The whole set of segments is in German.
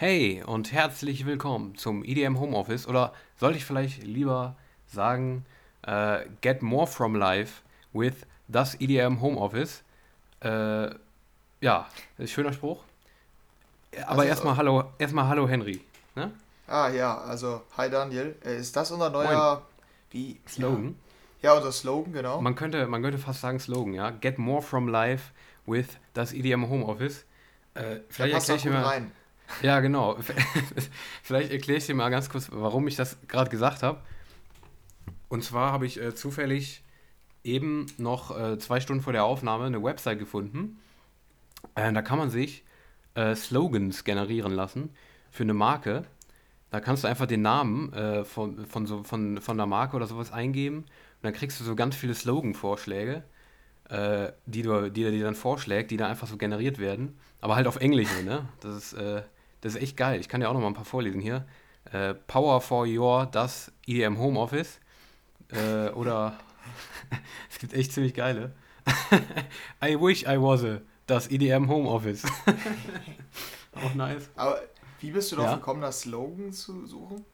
Hey und herzlich willkommen zum EDM Homeoffice oder sollte ich vielleicht lieber sagen, äh, get more from life with das EDM Homeoffice. Äh, ja, ist ein schöner Spruch. Aber erstmal hallo, erstmal hallo Henry. Ne? Ah ja, also hi Daniel. Äh, ist das unser neuer Moin. wie Slogan. Ja, unser Slogan, genau. Man könnte, man könnte fast sagen Slogan, ja. Get more from life with das EDM Homeoffice. Äh, vielleicht passt erkläre ich mal. rein. Ja, genau. Vielleicht erkläre ich dir mal ganz kurz, warum ich das gerade gesagt habe. Und zwar habe ich äh, zufällig eben noch äh, zwei Stunden vor der Aufnahme eine Website gefunden. Äh, da kann man sich äh, Slogans generieren lassen für eine Marke. Da kannst du einfach den Namen äh, von, von, so, von, von einer Marke oder sowas eingeben. Und dann kriegst du so ganz viele Slogan-Vorschläge, äh, die, du, die er dir dann vorschlägt, die dann einfach so generiert werden. Aber halt auf Englisch, ne? Das ist, äh, das ist echt geil. Ich kann dir auch noch mal ein paar vorlesen hier. Äh, Power for Your, das EDM Homeoffice. Äh, oder es gibt echt ziemlich geile. I wish I was a, das EDM Homeoffice. auch nice. Aber wie bist du darauf Ja? gekommen, das Slogan zu suchen?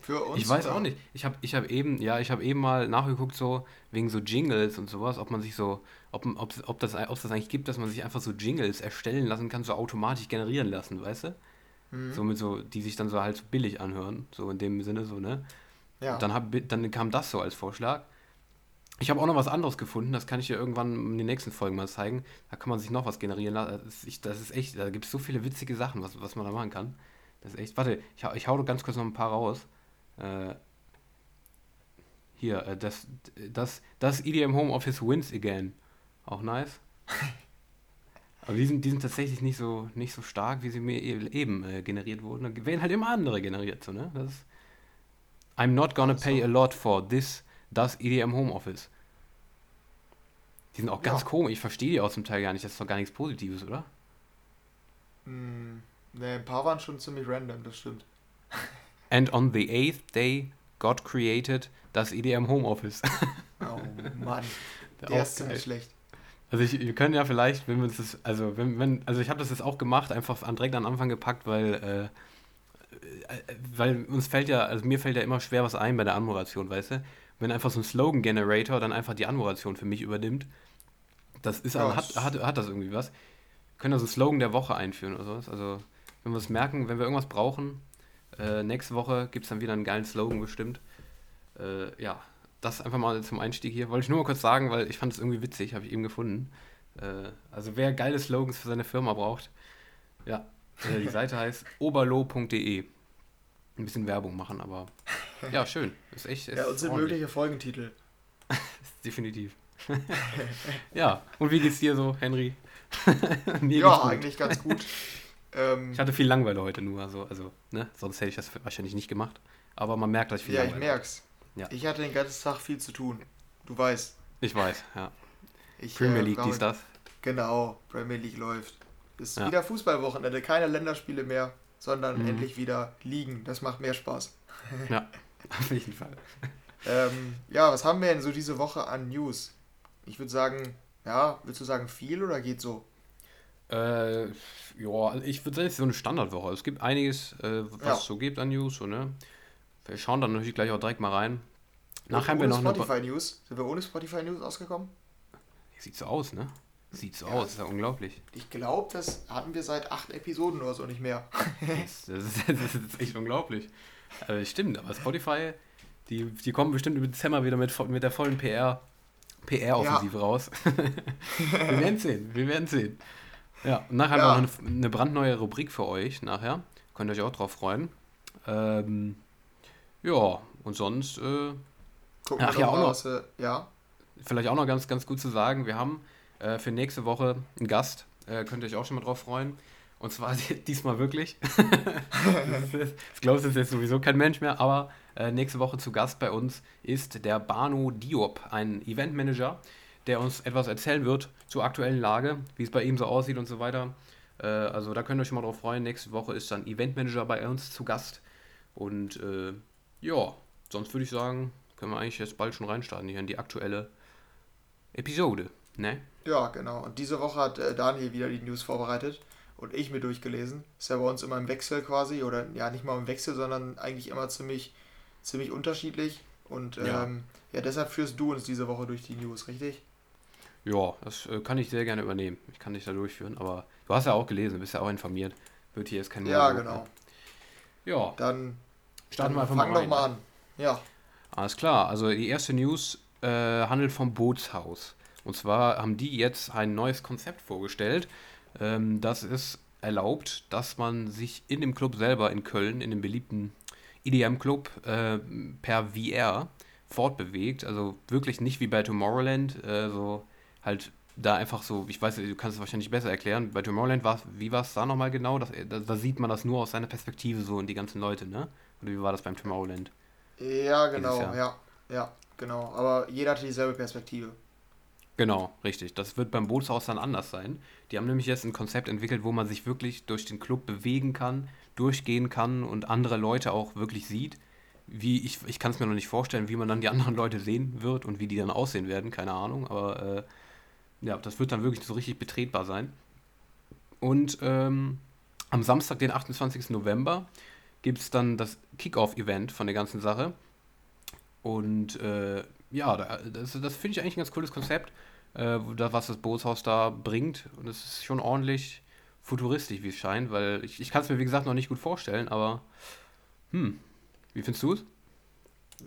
Für uns? Ich weiß oder? auch nicht. Ich habe ich hab eben, ja, ich habe eben mal nachgeguckt, so wegen so Jingles und sowas, ob man sich so, ob, ob, ob, das, ob das eigentlich gibt, dass man sich einfach so Jingles erstellen lassen kann, so automatisch generieren lassen, weißt du? Mhm. So mit so, die sich dann so halt so billig anhören, so in dem Sinne, so, ne? Ja. Dann, hab, dann kam das so als Vorschlag. Ich habe auch noch was anderes gefunden, das kann ich dir irgendwann in den nächsten Folgen mal zeigen. Da kann man sich noch was generieren lassen. Das ist, echt, da gibt es so viele witzige Sachen, was, was man da machen kann. Das ist echt, warte, ich, hau- ich hau ganz kurz noch ein paar raus. Äh, hier, äh, das, das, das EDM Homeoffice wins again. Auch nice. Aber die sind, die sind tatsächlich nicht so, nicht so stark, wie sie mir e- eben äh, generiert wurden. Da werden halt immer andere generiert, so, ne? Das ist, I'm not gonna Ach so. pay a lot for this, das EDM Homeoffice. Die sind auch ganz Ja. komisch. Ich verstehe die auch zum Teil gar nicht. Das ist doch gar nichts Positives, oder? Hm, ne, ein paar waren schon ziemlich random, das stimmt. And on the eighth day, God created das EDM Homeoffice. Oh Mann, Der der ist ziemlich schlecht. Also ich, wir können ja vielleicht, wenn wir uns das, also wenn, wenn, also ich habe das jetzt auch gemacht, einfach an, direkt an den Anfang gepackt, weil, äh, äh, weil uns fällt ja, also mir fällt ja immer schwer was ein bei der Anmoderation, weißt du? Wenn einfach so ein Slogan-Generator dann einfach die Anmoderation für mich übernimmt, das ist, Ja, hat, es- hat, hat das irgendwie was. Wir können also Slogan der Woche einführen oder sowas. Also wenn wir es merken, wenn wir irgendwas brauchen, äh, nächste Woche gibt es dann wieder einen geilen Slogan bestimmt. Äh, ja, das einfach mal zum Einstieg hier. Wollte ich nur mal kurz sagen, weil ich fand es irgendwie witzig, habe ich eben gefunden. Äh, also wer geile Slogans für seine Firma braucht, ja, die Seite heißt oberlo.de. Ein bisschen Werbung machen, aber ja, schön. Ist echt ist Ja, und sind ordentlich. mögliche Folgentitel. Definitiv. ja, und wie geht's dir so, Henry? Ja, eigentlich ganz gut. ähm, Ich hatte viel Langeweile heute nur, also, also ne? sonst hätte ich das wahrscheinlich nicht gemacht. Aber man merkt, dass ich viel ja, ich Langeweile merk's. Ja. Ich hatte den ganzen Tag viel zu tun. Du weißt. Ich weiß, ja. Ich, Premier äh, League, dies, das. Genau, Premier League läuft. Ist Ja. wieder Fußballwochenende, keine Länderspiele mehr, sondern Mhm. endlich wieder Ligen. Das macht mehr Spaß. Ja, auf jeden Fall. Ähm, ja, was haben wir denn so diese Woche an News? Ich würde sagen, ja, würdest du sagen viel oder geht so? Äh, ja, ich würde sagen, es ist so eine Standardwoche. Es gibt einiges, äh, was Ja. es so gibt an News. So, ne? Wir schauen dann natürlich gleich auch direkt mal rein. Nachher haben wir noch eine. Spotify News. Sind wir ohne Spotify News ausgekommen? Sieht so aus, ne? Sieht so Ja. aus, ist ja unglaublich. Ich glaube, das hatten wir seit acht Episoden oder so nicht mehr. Das, das, ist, das ist echt unglaublich. Äh, stimmt, aber Spotify, die, die kommen bestimmt im Dezember wieder mit, mit der vollen PR, PR-Offensive raus. wir werden sehen, wir werden sehen. Ja, und nachher Ja. haben wir noch eine, eine brandneue Rubrik für euch nachher. Könnt ihr euch auch drauf freuen. Ähm, ja, und sonst äh, Gucken Ach wir ja, doch auch mal, noch. ja. vielleicht auch noch ganz, ganz gut zu sagen, wir haben äh, für nächste Woche einen Gast. Äh, könnt ihr euch auch schon mal drauf freuen. Und zwar diesmal wirklich. ich glaube, es ist jetzt sowieso kein Mensch mehr, aber äh, nächste Woche zu Gast bei uns ist der Banu Diop, ein Eventmanager, der uns etwas erzählen wird zur aktuellen Lage, wie es bei ihm so aussieht und so weiter. Äh, also da könnt ihr euch schon mal drauf freuen. Nächste Woche ist dann Eventmanager bei uns zu Gast. Und äh, ja, sonst würde ich sagen, können wir eigentlich jetzt bald schon reinstarten hier in die aktuelle Episode. Ne? Ja, genau. Und diese Woche hat äh, Daniel wieder die News vorbereitet. und ich mir durchgelesen. Ist ja bei uns immer im Wechsel quasi, oder ja, nicht mal im Wechsel, sondern eigentlich immer ziemlich, ziemlich unterschiedlich. Und ja. Ähm, ja, deshalb führst du uns diese Woche durch die News, richtig? Ja, das äh, kann ich sehr gerne übernehmen. Ich kann dich da durchführen, aber du hast ja auch gelesen, bist ja auch informiert. Wird hier jetzt kein Ja, genau. Ja. Dann starten wir einfach mal. Fang doch mal an. Ja. Alles klar, also die erste News äh, handelt vom Bootshaus. Und zwar haben die jetzt ein neues Konzept vorgestellt. Ähm, das ist erlaubt, dass man sich in dem Club selber in Köln, in dem beliebten EDM-Club, äh, per VR fortbewegt. Also wirklich nicht wie bei Tomorrowland, äh, so halt da einfach so, ich weiß, du kannst es wahrscheinlich besser erklären. Bei Tomorrowland war wie war es da nochmal genau? Das, da, da, sieht man das nur aus seiner Perspektive so und die ganzen Leute, ne? Oder wie war das beim Tomorrowland? Ja, genau, ja, ja, genau. Aber jeder hatte dieselbe Perspektive. Genau, richtig. Das wird beim Bootshaus dann anders sein. Die haben nämlich jetzt ein Konzept entwickelt, wo man sich wirklich durch den Club bewegen kann, durchgehen kann und andere Leute auch wirklich sieht. Wie ich, ich kann es mir noch nicht vorstellen, wie man dann die anderen Leute sehen wird und wie die dann aussehen werden, keine Ahnung. Aber äh, ja, das wird dann wirklich so richtig betretbar sein. Und ähm, am Samstag, den 28. November, gibt es dann das Kickoff-Event von der ganzen Sache. Und äh, ja, das, das finde ich eigentlich ein ganz cooles Konzept, äh, was das Bootshaus da bringt. Und es ist schon ordentlich futuristisch, wie es scheint, weil ich, ich kann es mir, wie gesagt, noch nicht gut vorstellen, aber hm, wie findest du es?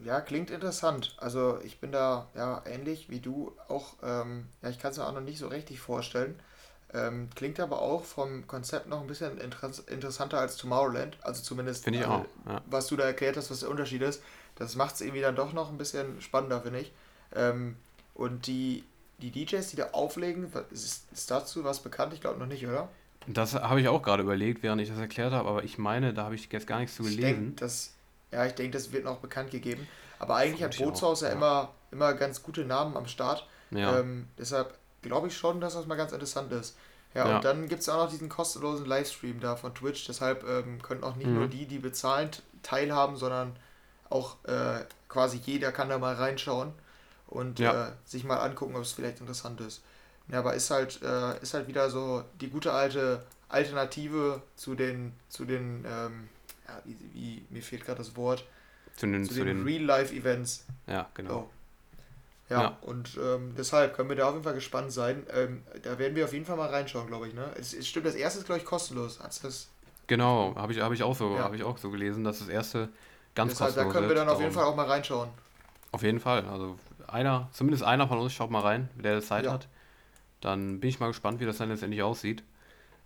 Ja, klingt interessant. Also ich bin da ja ähnlich wie du auch, ähm, ja, ich kann es mir auch noch nicht so richtig vorstellen. Ähm, klingt aber auch vom Konzept noch ein bisschen inter interessanter als Tomorrowland. Also zumindest, finde ich äh, auch, ja. was du da erklärt hast, was der Unterschied ist. Das macht es irgendwie dann doch noch ein bisschen spannender, finde ich. Ähm, und die, die DJs, die da auflegen, ist, ist dazu was bekannt? Ich glaube noch nicht, oder? Das habe ich auch gerade überlegt, während ich das erklärt habe, aber ich meine, da habe ich jetzt gar nichts zu gelesen. Ich denk, das, ja, ich denke, das wird noch bekannt gegeben. Aber eigentlich hat Bootshaus ja, ja, immer, immer ganz gute Namen am Start. Ja. Ähm, deshalb glaube ich schon, dass das mal ganz interessant ist. Ja, ja. und dann gibt es auch noch diesen kostenlosen Livestream da von Twitch. Deshalb ähm, können auch nicht mhm. nur die, die bezahlen, teilhaben, sondern auch äh, quasi jeder kann da mal reinschauen und ja. äh, sich mal angucken, ob es vielleicht interessant ist. Ja, aber ist halt, äh, ist halt wieder so die gute alte Alternative zu den, zu den ähm, ja, wie, wie, mir fehlt gerade das Wort, zu den, zu, den, den Real-Life-Events. Ja, genau. Oh. Ja, ja, und ähm, deshalb können wir da auf jeden Fall gespannt sein. Ähm, da werden wir auf jeden Fall mal reinschauen, glaube ich. Ne? Es, es stimmt, das erste ist, glaube ich, kostenlos. Hat's das? Genau, habe ich, hab ich, auch so, ja. hab ich auch so gelesen, dass das erste ganz deshalb, kostenlos ist. Da können wir dann auf jeden Fall auch mal reinschauen. Auf jeden Fall. Also einer, zumindest einer von uns schaut mal rein, der Zeit ja. hat. Dann bin ich mal gespannt, wie das dann letztendlich aussieht.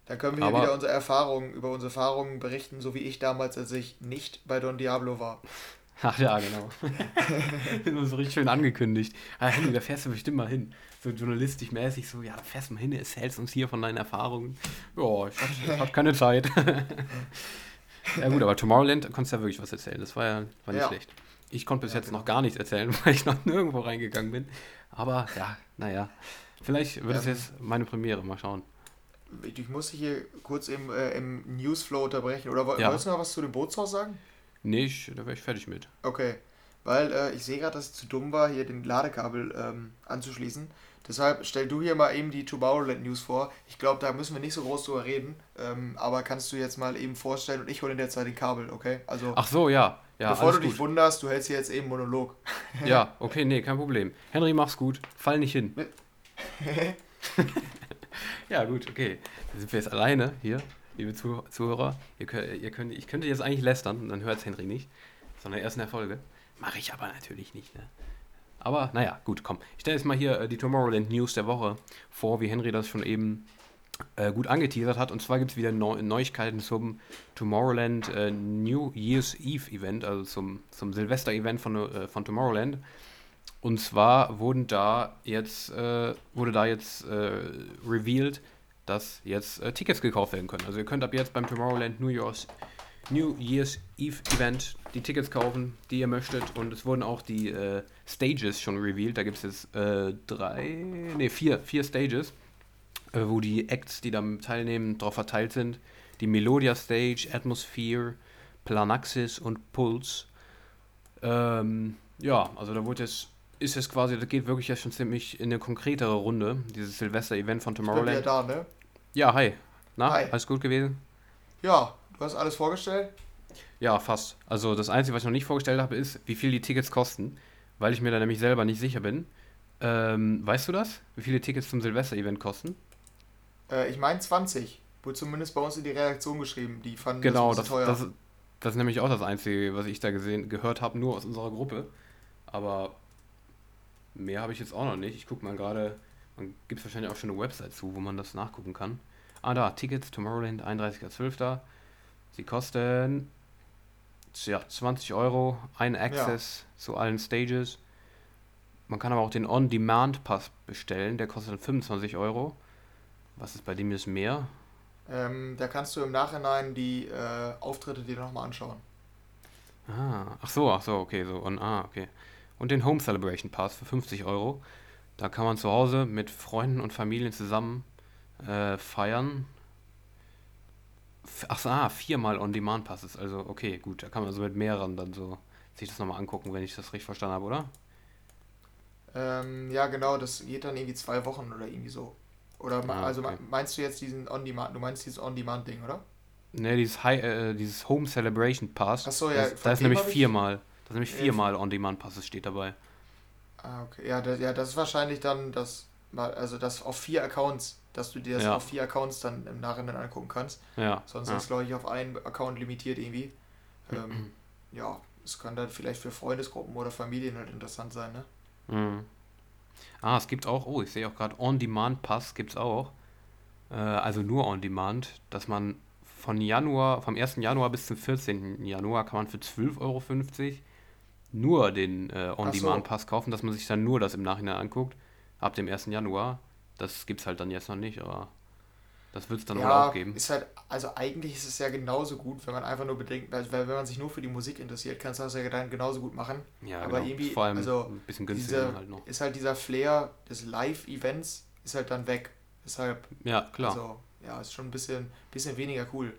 Dann können wir hier wieder unsere Erfahrungen, über unsere Erfahrungen berichten, so wie ich damals, als ich nicht bei Don Diablo war. Ach ja, genau. das ist so richtig schön angekündigt. Ah, Henry, da fährst du bestimmt mal hin. So journalistisch mäßig, so, ja, da fährst du mal hin, erzählst uns hier von deinen Erfahrungen. Ja, ich hab, hab keine Zeit. ja gut, aber Tomorrowland konntest du ja wirklich was erzählen. Das war ja war nicht ja. schlecht. Ich konnte bis ja, jetzt genau. noch gar nichts erzählen, weil ich noch nirgendwo reingegangen bin. Aber ja, naja. Vielleicht wird es jetzt meine Premiere, mal schauen ich muss hier kurz im, äh, im Newsflow unterbrechen. Oder ja. wolltest du noch was zu dem Bootshaus sagen? Nee, ich, da wäre ich fertig mit. Okay. Weil äh, ich sehe gerade, dass es zu dumm war, hier den Ladekabel ähm, anzuschließen. Deshalb stell du hier mal eben die Tomorrowland News vor. Ich glaube, da müssen wir nicht so groß drüber reden. Ähm, aber kannst du jetzt mal eben vorstellen und ich hole in der Zeit den Kabel, okay? Also, Ach so, ja. ja bevor du dich gut. wunderst, du hältst hier jetzt eben Monolog. ja, okay, nee, kein Problem. Henry, mach's gut. Fall nicht hin. Ja, gut, okay. Dann sind wir jetzt alleine hier, liebe Zuh Zuhörer. Ihr könnt, ihr könnt, ich könnte jetzt eigentlich lästern, dann hört es Henry nicht, sondern erst in der Folge. Mache ich aber natürlich nicht, ne? Aber naja, gut, komm. Ich stelle jetzt mal hier äh, die Tomorrowland News der Woche vor, wie Henry das schon eben äh, gut angeteasert hat. Und zwar gibt es wieder Neu Neuigkeiten zum Tomorrowland äh, New Year's Eve Event, also zum, zum Silvester-Event von, äh, von Tomorrowland. Und zwar wurden da jetzt, äh, wurde da jetzt äh, revealed, dass jetzt äh, Tickets gekauft werden können. Also ihr könnt ab jetzt beim Tomorrowland New Year's, New Year's Eve Event die Tickets kaufen, die ihr möchtet. Und es wurden auch die äh, Stages schon revealed. Da gibt es jetzt äh, drei, nee, vier, vier Stages, äh, wo die Acts, die da teilnehmen, darauf verteilt sind. Die Melodia Stage, Atmosphere, Planaxis und Pulse. Ähm, ja, also da wurde jetzt ist es quasi, das geht wirklich ja schon ziemlich in eine konkretere Runde, dieses Silvester-Event von Tomorrowland. Ich bin ja da, ne? Ja, hi. Na, Hi. alles gut gewesen? Ja, du hast alles vorgestellt? Ja, fast. Also das Einzige, was ich noch nicht vorgestellt habe, ist, wie viel die Tickets kosten, weil ich mir da nämlich selber nicht sicher bin. Ähm, weißt du das? Wie viele Tickets zum Silvester-Event kosten? Äh, ich meine 20. Wurde zumindest bei uns in die Reaktion geschrieben. Die fanden genau, das, teuer. Das, das ist nämlich auch das Einzige, was ich da gesehen, gehört habe, nur aus unserer Gruppe. Aber mehr habe ich jetzt auch noch nicht. Ich gucke mal gerade, man gibt es wahrscheinlich auch schon eine Website zu, wo man das nachgucken kann. Ah, da, Tickets, Tomorrowland, 31.12. Sie kosten ja, 20 Euro, ein Access ja. zu allen Stages. Man kann aber auch den On-Demand-Pass bestellen, der kostet dann 25 Euro. Was ist bei dem jetzt mehr? Ähm, da kannst du im Nachhinein die äh, Auftritte dir nochmal anschauen. Ah, ach so, ach so, okay, so. Und, ah, okay. Und den Home Celebration Pass für 50 Euro. Da kann man zu Hause mit Freunden und Familien zusammen äh, feiern. Ach ah, viermal On-Demand-Passes. Also, okay, gut. Da kann man also mit mehreren dann so sich das nochmal angucken, wenn ich das richtig verstanden habe, oder? Ähm, ja, genau. Das geht dann irgendwie zwei Wochen oder irgendwie so. Oder ah, also okay. meinst du jetzt diesen On-Demand, du meinst dieses On-Demand-Ding, oder? Ne, dieses, High, äh, dieses Home Celebration Pass. Achso, ja. Das, da ist nämlich viermal. Da sind nämlich viermal On-Demand-Passes steht dabei. Ah, okay. Ja das, ja, das ist wahrscheinlich dann das, also das auf vier Accounts, dass du dir das ja. auf vier Accounts dann im Nachhinein angucken kannst. Ja. Sonst ja. ist glaube ich auf einen Account limitiert irgendwie. ähm, ja, es kann dann vielleicht für Freundesgruppen oder Familien halt interessant sein, ne? Mhm. Ah, es gibt auch, oh, ich sehe auch gerade On-Demand-Pass gibt es auch. Äh, also nur On-Demand, dass man von Januar, vom 1. Januar bis zum 14. Januar kann man für 12,50 Euro nur den äh, On-Demand-Pass so. kaufen, dass man sich dann nur das im Nachhinein anguckt. Ab dem 1. Januar. Das gibt es halt dann jetzt noch nicht, aber das wird es dann ja, auch geben. Ist halt, also eigentlich ist es ja genauso gut, wenn man einfach nur bedenkt, weil wenn man sich nur für die Musik interessiert, kannst du das ja dann genauso gut machen. Ja, aber genau. irgendwie, Vor allem also ein bisschen günstiger halt noch. Ist halt dieser Flair des Live-Events ist halt dann weg. Deshalb. Ja, klar. Also, ja, ist schon ein bisschen, bisschen weniger cool.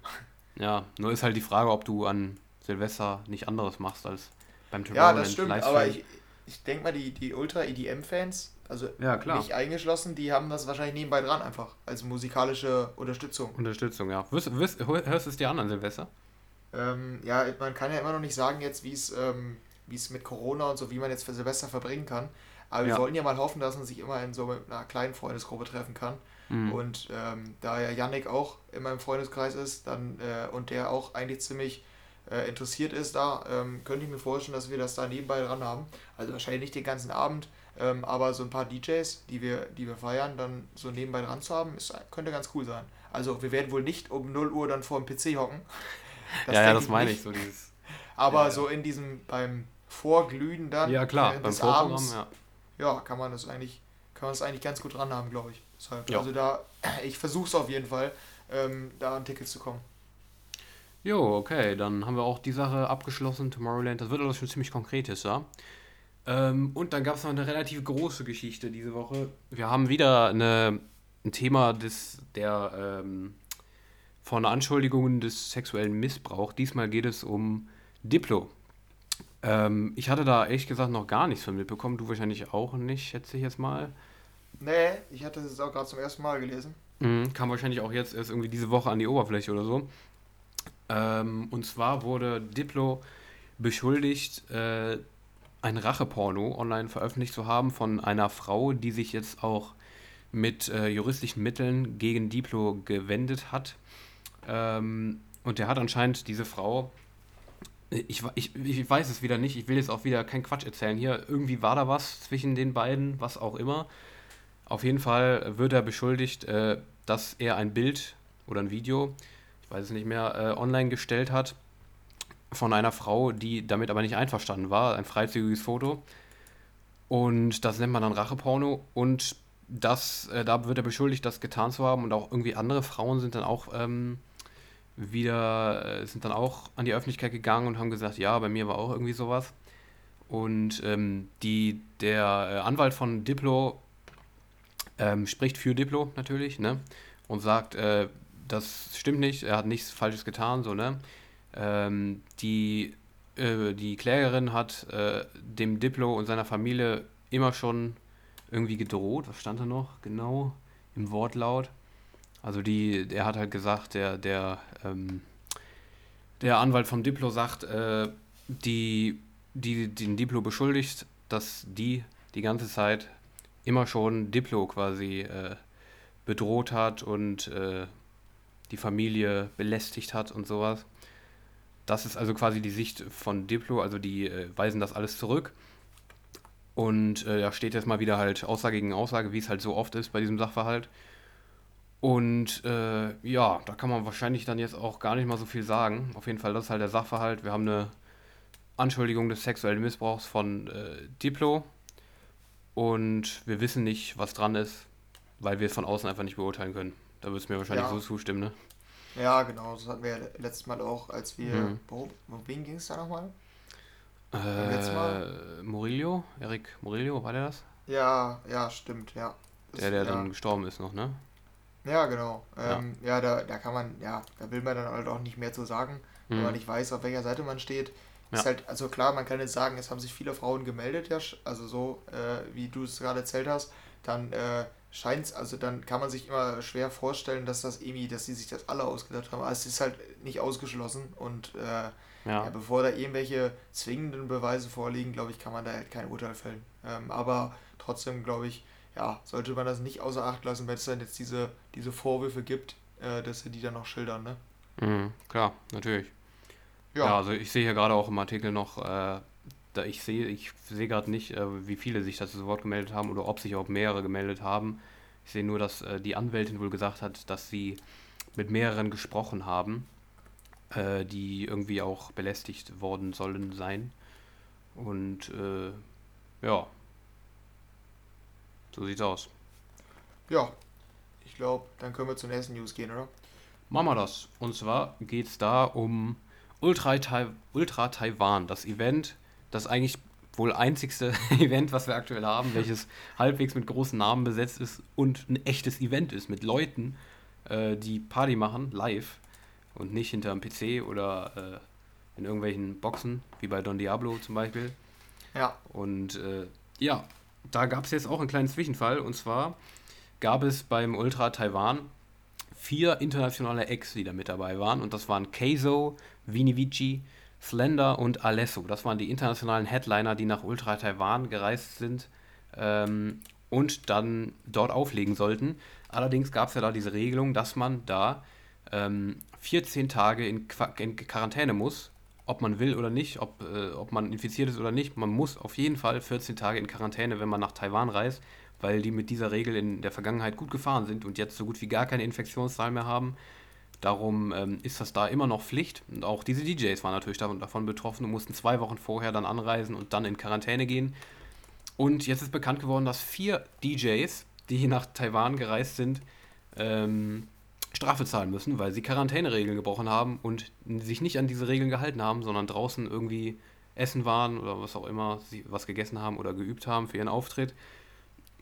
Ja, nur ist halt die Frage, ob du an Silvester nicht anderes machst als beim Tomorrowland Ja, das stimmt, aber ich, ich denke mal, die, die Ultra-EDM-Fans, also ja, klar. nicht eingeschlossen, die haben das wahrscheinlich nebenbei dran einfach, als musikalische Unterstützung. Unterstützung, ja. Wirst, wirst, hörst du es dir an an Silvester? Ähm, ja, man kann ja immer noch nicht sagen jetzt, wie es ähm, es mit Corona und so, wie man jetzt für Silvester verbringen kann. Aber ja. wir wollen ja mal hoffen, dass man sich immer in so einer kleinen Freundesgruppe treffen kann. Mhm. Und ähm, da ja Yannick auch in meinem Freundeskreis ist, dann äh, und der auch eigentlich ziemlich äh, interessiert ist da, ähm, könnte ich mir vorstellen, dass wir das da nebenbei dran haben. Also wahrscheinlich nicht den ganzen Abend, ähm, aber so ein paar DJs, die wir, die wir feiern, dann so nebenbei dran zu haben, ist, könnte ganz cool sein. Also wir werden wohl nicht um 0 Uhr dann vor dem PC hocken. Das ja, ja, das meine ich so dieses. Aber ja, so in diesem beim Vorglühen dann ja, klar, äh, des Abends, ja. ja, kann man das eigentlich, kann man das eigentlich ganz gut dran haben, glaube ich. Deshalb, ja. Also da, ich versuche es auf jeden Fall, ähm, da an Tickets zu kommen. Jo, okay, dann haben wir auch die Sache abgeschlossen, Tomorrowland. Das wird alles schon ziemlich konkretes, ja. Ähm, und dann gab es noch eine relativ große Geschichte diese Woche. Wir haben wieder eine, ein Thema des, der, ähm, von Anschuldigungen des sexuellen Missbrauchs. Diesmal geht es um Diplo. Ähm, ich hatte da ehrlich gesagt noch gar nichts von mitbekommen. Du wahrscheinlich auch nicht, schätze ich jetzt mal. Nee, ich hatte es auch gerade zum ersten Mal gelesen. Mhm, kam wahrscheinlich auch jetzt erst irgendwie diese Woche an die Oberfläche oder so. Ähm, und zwar wurde Diplo beschuldigt, äh, ein Racheporno online veröffentlicht zu haben von einer Frau, die sich jetzt auch mit äh, juristischen Mitteln gegen Diplo gewendet hat. Ähm, und der hat anscheinend diese Frau, ich, ich, ich weiß es wieder nicht, ich will jetzt auch wieder keinen Quatsch erzählen hier, irgendwie war da was zwischen den beiden, was auch immer. Auf jeden Fall wird er beschuldigt, äh, dass er ein Bild oder ein Video weiß es nicht mehr, äh, online gestellt hat von einer Frau, die damit aber nicht einverstanden war. Ein freizügiges Foto. Und das nennt man dann Racheporno. Und das, äh, da wird er beschuldigt, das getan zu haben. Und auch irgendwie andere Frauen sind dann auch ähm, wieder, äh, sind dann auch an die Öffentlichkeit gegangen und haben gesagt, ja, bei mir war auch irgendwie sowas. Und ähm, die, der äh, Anwalt von Diplo ähm, spricht für Diplo natürlich, ne? Und sagt, äh, das stimmt nicht, er hat nichts Falsches getan, so, ne? Ähm, die, äh, die Klägerin hat äh, dem Diplo und seiner Familie immer schon irgendwie gedroht. Was stand da noch genau im Wortlaut? Also die, der hat halt gesagt, der, der, ähm, der Anwalt vom Diplo sagt, äh, die, die den Diplo beschuldigt, dass die die ganze Zeit immer schon Diplo quasi äh, bedroht hat und äh, die Familie belästigt hat und sowas. Das ist also quasi die Sicht von Diplo, also die äh, weisen das alles zurück. Und äh, da steht jetzt mal wieder halt Aussage gegen Aussage, wie es halt so oft ist bei diesem Sachverhalt. Und äh, ja, da kann man wahrscheinlich dann jetzt auch gar nicht mal so viel sagen. Auf jeden Fall, das ist halt der Sachverhalt. Wir haben eine Anschuldigung des sexuellen Missbrauchs von äh, Diplo. Und wir wissen nicht, was dran ist, weil wir es von außen einfach nicht beurteilen können. Da würdest du mir wahrscheinlich ja. so zustimmen, ne? Ja, genau. Das hatten wir ja letztes Mal auch, als wir. Mhm. Wo, wen ging es da nochmal? Äh, Murillo? Erik Murillo, war der das? Ja, ja, stimmt, ja. Der, der ja. dann gestorben ist noch, ne? Ja, genau. Ähm, ja, ja da, da kann man, ja, da will man dann halt auch nicht mehr zu sagen, mhm. wenn man nicht weiß, auf welcher Seite man steht. Ja. Ist halt, also klar, man kann jetzt sagen, es haben sich viele Frauen gemeldet, ja, also so, äh, wie du es gerade erzählt hast, dann äh, scheint es, also dann kann man sich immer schwer vorstellen, dass das irgendwie, dass sie sich das alle ausgedacht haben. Aber es ist halt nicht ausgeschlossen und äh, ja. Ja, bevor da irgendwelche zwingenden Beweise vorliegen, glaube ich, kann man da halt kein Urteil fällen. Ähm, aber trotzdem, glaube ich, ja, sollte man das nicht außer Acht lassen, wenn es dann jetzt diese, diese Vorwürfe gibt, äh, dass sie die dann noch schildern, ne? Mhm, klar, natürlich. Ja. ja, also ich sehe hier gerade auch im Artikel noch, äh, da ich sehe, ich sehe gerade nicht, äh, wie viele sich das Wort gemeldet haben oder ob sich auch mehrere gemeldet haben. Ich sehe nur, dass äh, die Anwältin wohl gesagt hat, dass sie mit mehreren gesprochen haben, äh, die irgendwie auch belästigt worden sollen sein. Und äh, ja, so sieht's aus. Ja, ich glaube, dann können wir zur nächsten News gehen, oder? Machen wir das. Und zwar geht es da um Ultra, Tai Ultra Taiwan, das Event, das eigentlich wohl einzigste Event, was wir aktuell haben, welches halbwegs mit großen Namen besetzt ist und ein echtes Event ist mit Leuten, äh, die Party machen, live und nicht hinter einem PC oder äh, in irgendwelchen Boxen, wie bei Don Diablo zum Beispiel. Ja. Und äh, ja, da gab es jetzt auch einen kleinen Zwischenfall. Und zwar gab es beim Ultra Taiwan vier internationale Acts, die da mit dabei waren. Und das waren Keizo, Vini Vici, Slender und Alesso. Das waren die internationalen Headliner, die nach Ultra Taiwan gereist sind ähm, und dann dort auflegen sollten. Allerdings gab es ja da diese Regelung, dass man da ähm, 14 Tage in, Qu in Quarantäne muss ob man will oder nicht, ob, äh, ob man infiziert ist oder nicht, man muss auf jeden Fall 14 Tage in Quarantäne, wenn man nach Taiwan reist, weil die mit dieser Regel in der Vergangenheit gut gefahren sind und jetzt so gut wie gar keine Infektionszahl mehr haben. Darum ähm, ist das da immer noch Pflicht. Und auch diese DJs waren natürlich davon betroffen und mussten zwei Wochen vorher dann anreisen und dann in Quarantäne gehen. Und jetzt ist bekannt geworden, dass vier DJs, die nach Taiwan gereist sind, ähm, Strafe zahlen müssen, weil sie Quarantäneregeln gebrochen haben und sich nicht an diese Regeln gehalten haben, sondern draußen irgendwie essen waren oder was auch immer, was gegessen haben oder geübt haben für ihren Auftritt.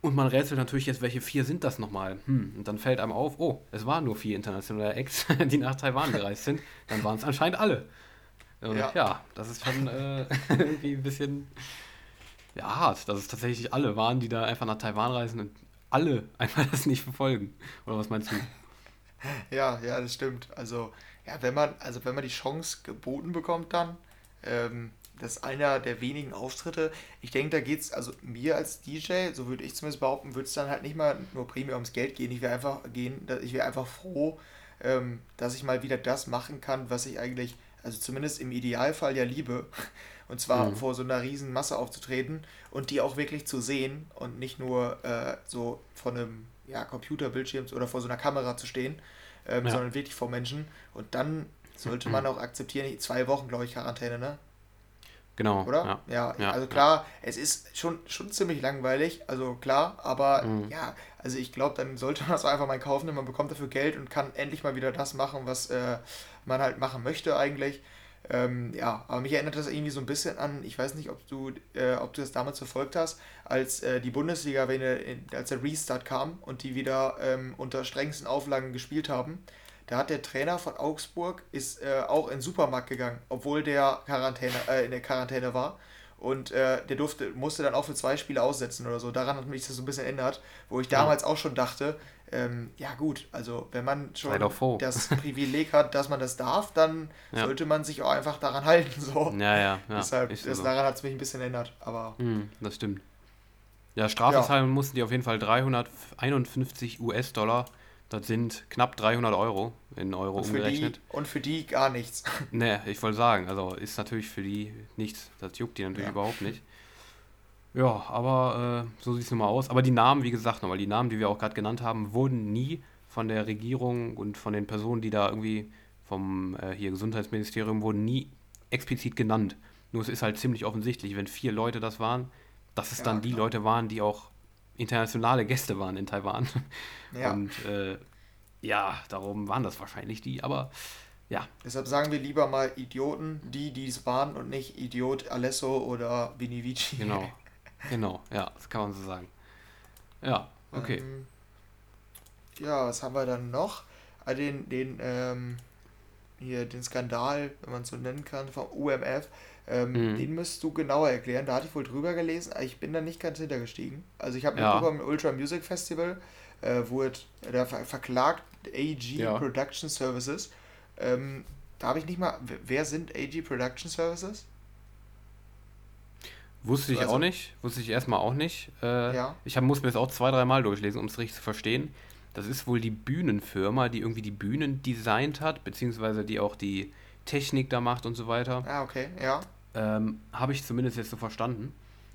Und man rätselt natürlich jetzt, welche vier sind das nochmal? Hm, und dann fällt einem auf, oh, es waren nur vier internationale Acts, die nach Taiwan gereist sind. Dann waren es anscheinend alle. Und ja. ja. das ist schon äh, irgendwie ein bisschen ja, hart, dass es tatsächlich alle waren, die da einfach nach Taiwan reisen und alle einfach das nicht verfolgen. Oder was meinst du? Ja, ja, das stimmt. Also, ja, wenn man, also wenn man die Chance geboten bekommt dann, ähm, das ist einer der wenigen Auftritte. Ich denke, da geht es, also mir als DJ, so würde ich zumindest behaupten, würde es dann halt nicht mal nur primär ums Geld gehen. Ich wäre einfach gehen, ich wäre einfach froh, ähm, dass ich mal wieder das machen kann, was ich eigentlich, also zumindest im Idealfall ja liebe. Und zwar mhm. vor so einer riesen Masse aufzutreten und die auch wirklich zu sehen und nicht nur äh, so von einem ja, Computerbildschirms oder vor so einer Kamera zu stehen, ähm, ja. sondern wirklich vor Menschen. Und dann sollte man auch akzeptieren, zwei Wochen, glaube ich, Quarantäne, ne? Genau. Oder? Ja, ja, ja also klar, ja. es ist schon, schon ziemlich langweilig, also klar, aber mhm. ja, also ich glaube, dann sollte man das einfach mal kaufen, denn man bekommt dafür Geld und kann endlich mal wieder das machen, was äh, man halt machen möchte eigentlich. Ähm, ja, aber mich erinnert das irgendwie so ein bisschen an, ich weiß nicht, ob du, äh, ob du das damals verfolgt hast, als äh, die Bundesliga, wenn, als der Restart kam und die wieder ähm, unter strengsten Auflagen gespielt haben. Da hat der Trainer von Augsburg ist äh, auch in den Supermarkt gegangen, obwohl der Quarantäne, äh, in der Quarantäne war. Und äh, der durfte, musste dann auch für zwei Spiele aussetzen oder so. Daran hat mich das so ein bisschen erinnert, wo ich damals ja. auch schon dachte, ähm, ja gut, also wenn man schon das Privileg hat, dass man das darf, dann ja. sollte man sich auch einfach daran halten. So. Ja, ja, ja. Deshalb, das, so. daran hat es mich ein bisschen erinnert. Aber hm, das stimmt. Ja, Strafe zahlen mussten die auf jeden Fall 351 US-Dollar. Das sind knapp 300 Euro in Euro und umgerechnet. Die, und für die gar nichts. Ne, ich wollte sagen, also ist natürlich für die nichts. Das juckt die natürlich ja. überhaupt nicht. Ja, aber äh, so sieht es nun mal aus. Aber die Namen, wie gesagt, nochmal, die Namen, die wir auch gerade genannt haben, wurden nie von der Regierung und von den Personen, die da irgendwie vom äh, hier Gesundheitsministerium wurden nie explizit genannt. Nur es ist halt ziemlich offensichtlich, wenn vier Leute das waren, dass es ja, dann die klar. Leute waren, die auch internationale Gäste waren in Taiwan. Ja. Und äh, ja, darum waren das wahrscheinlich die, aber ja. Deshalb sagen wir lieber mal Idioten, die, die es waren und nicht Idiot Alesso oder Vinivici. Genau, Genau, ja, das kann man so sagen. Ja, okay. Ähm, ja, was haben wir dann noch? Ah, den, den, ähm, hier, den Skandal, wenn man es so nennen kann, vom UMF. Ähm, mhm. Den müsst du genauer erklären. Da hatte ich wohl drüber gelesen, aber ich bin da nicht ganz hintergestiegen. Also ich habe ja. mitbekommen, im Ultra Music Festival äh, wurde da ver verklagt AG ja. Production Services. Ähm, da habe ich nicht mal. Wer sind AG Production Services? Wusste ich also, auch nicht, wusste ich erstmal auch nicht. Äh, ja. Ich hab, muss mir das auch zwei, dreimal durchlesen, um es richtig zu verstehen. Das ist wohl die Bühnenfirma, die irgendwie die Bühnen designt hat, beziehungsweise die auch die Technik da macht und so weiter. Ah, okay, ja. Ähm, Habe ich zumindest jetzt so verstanden.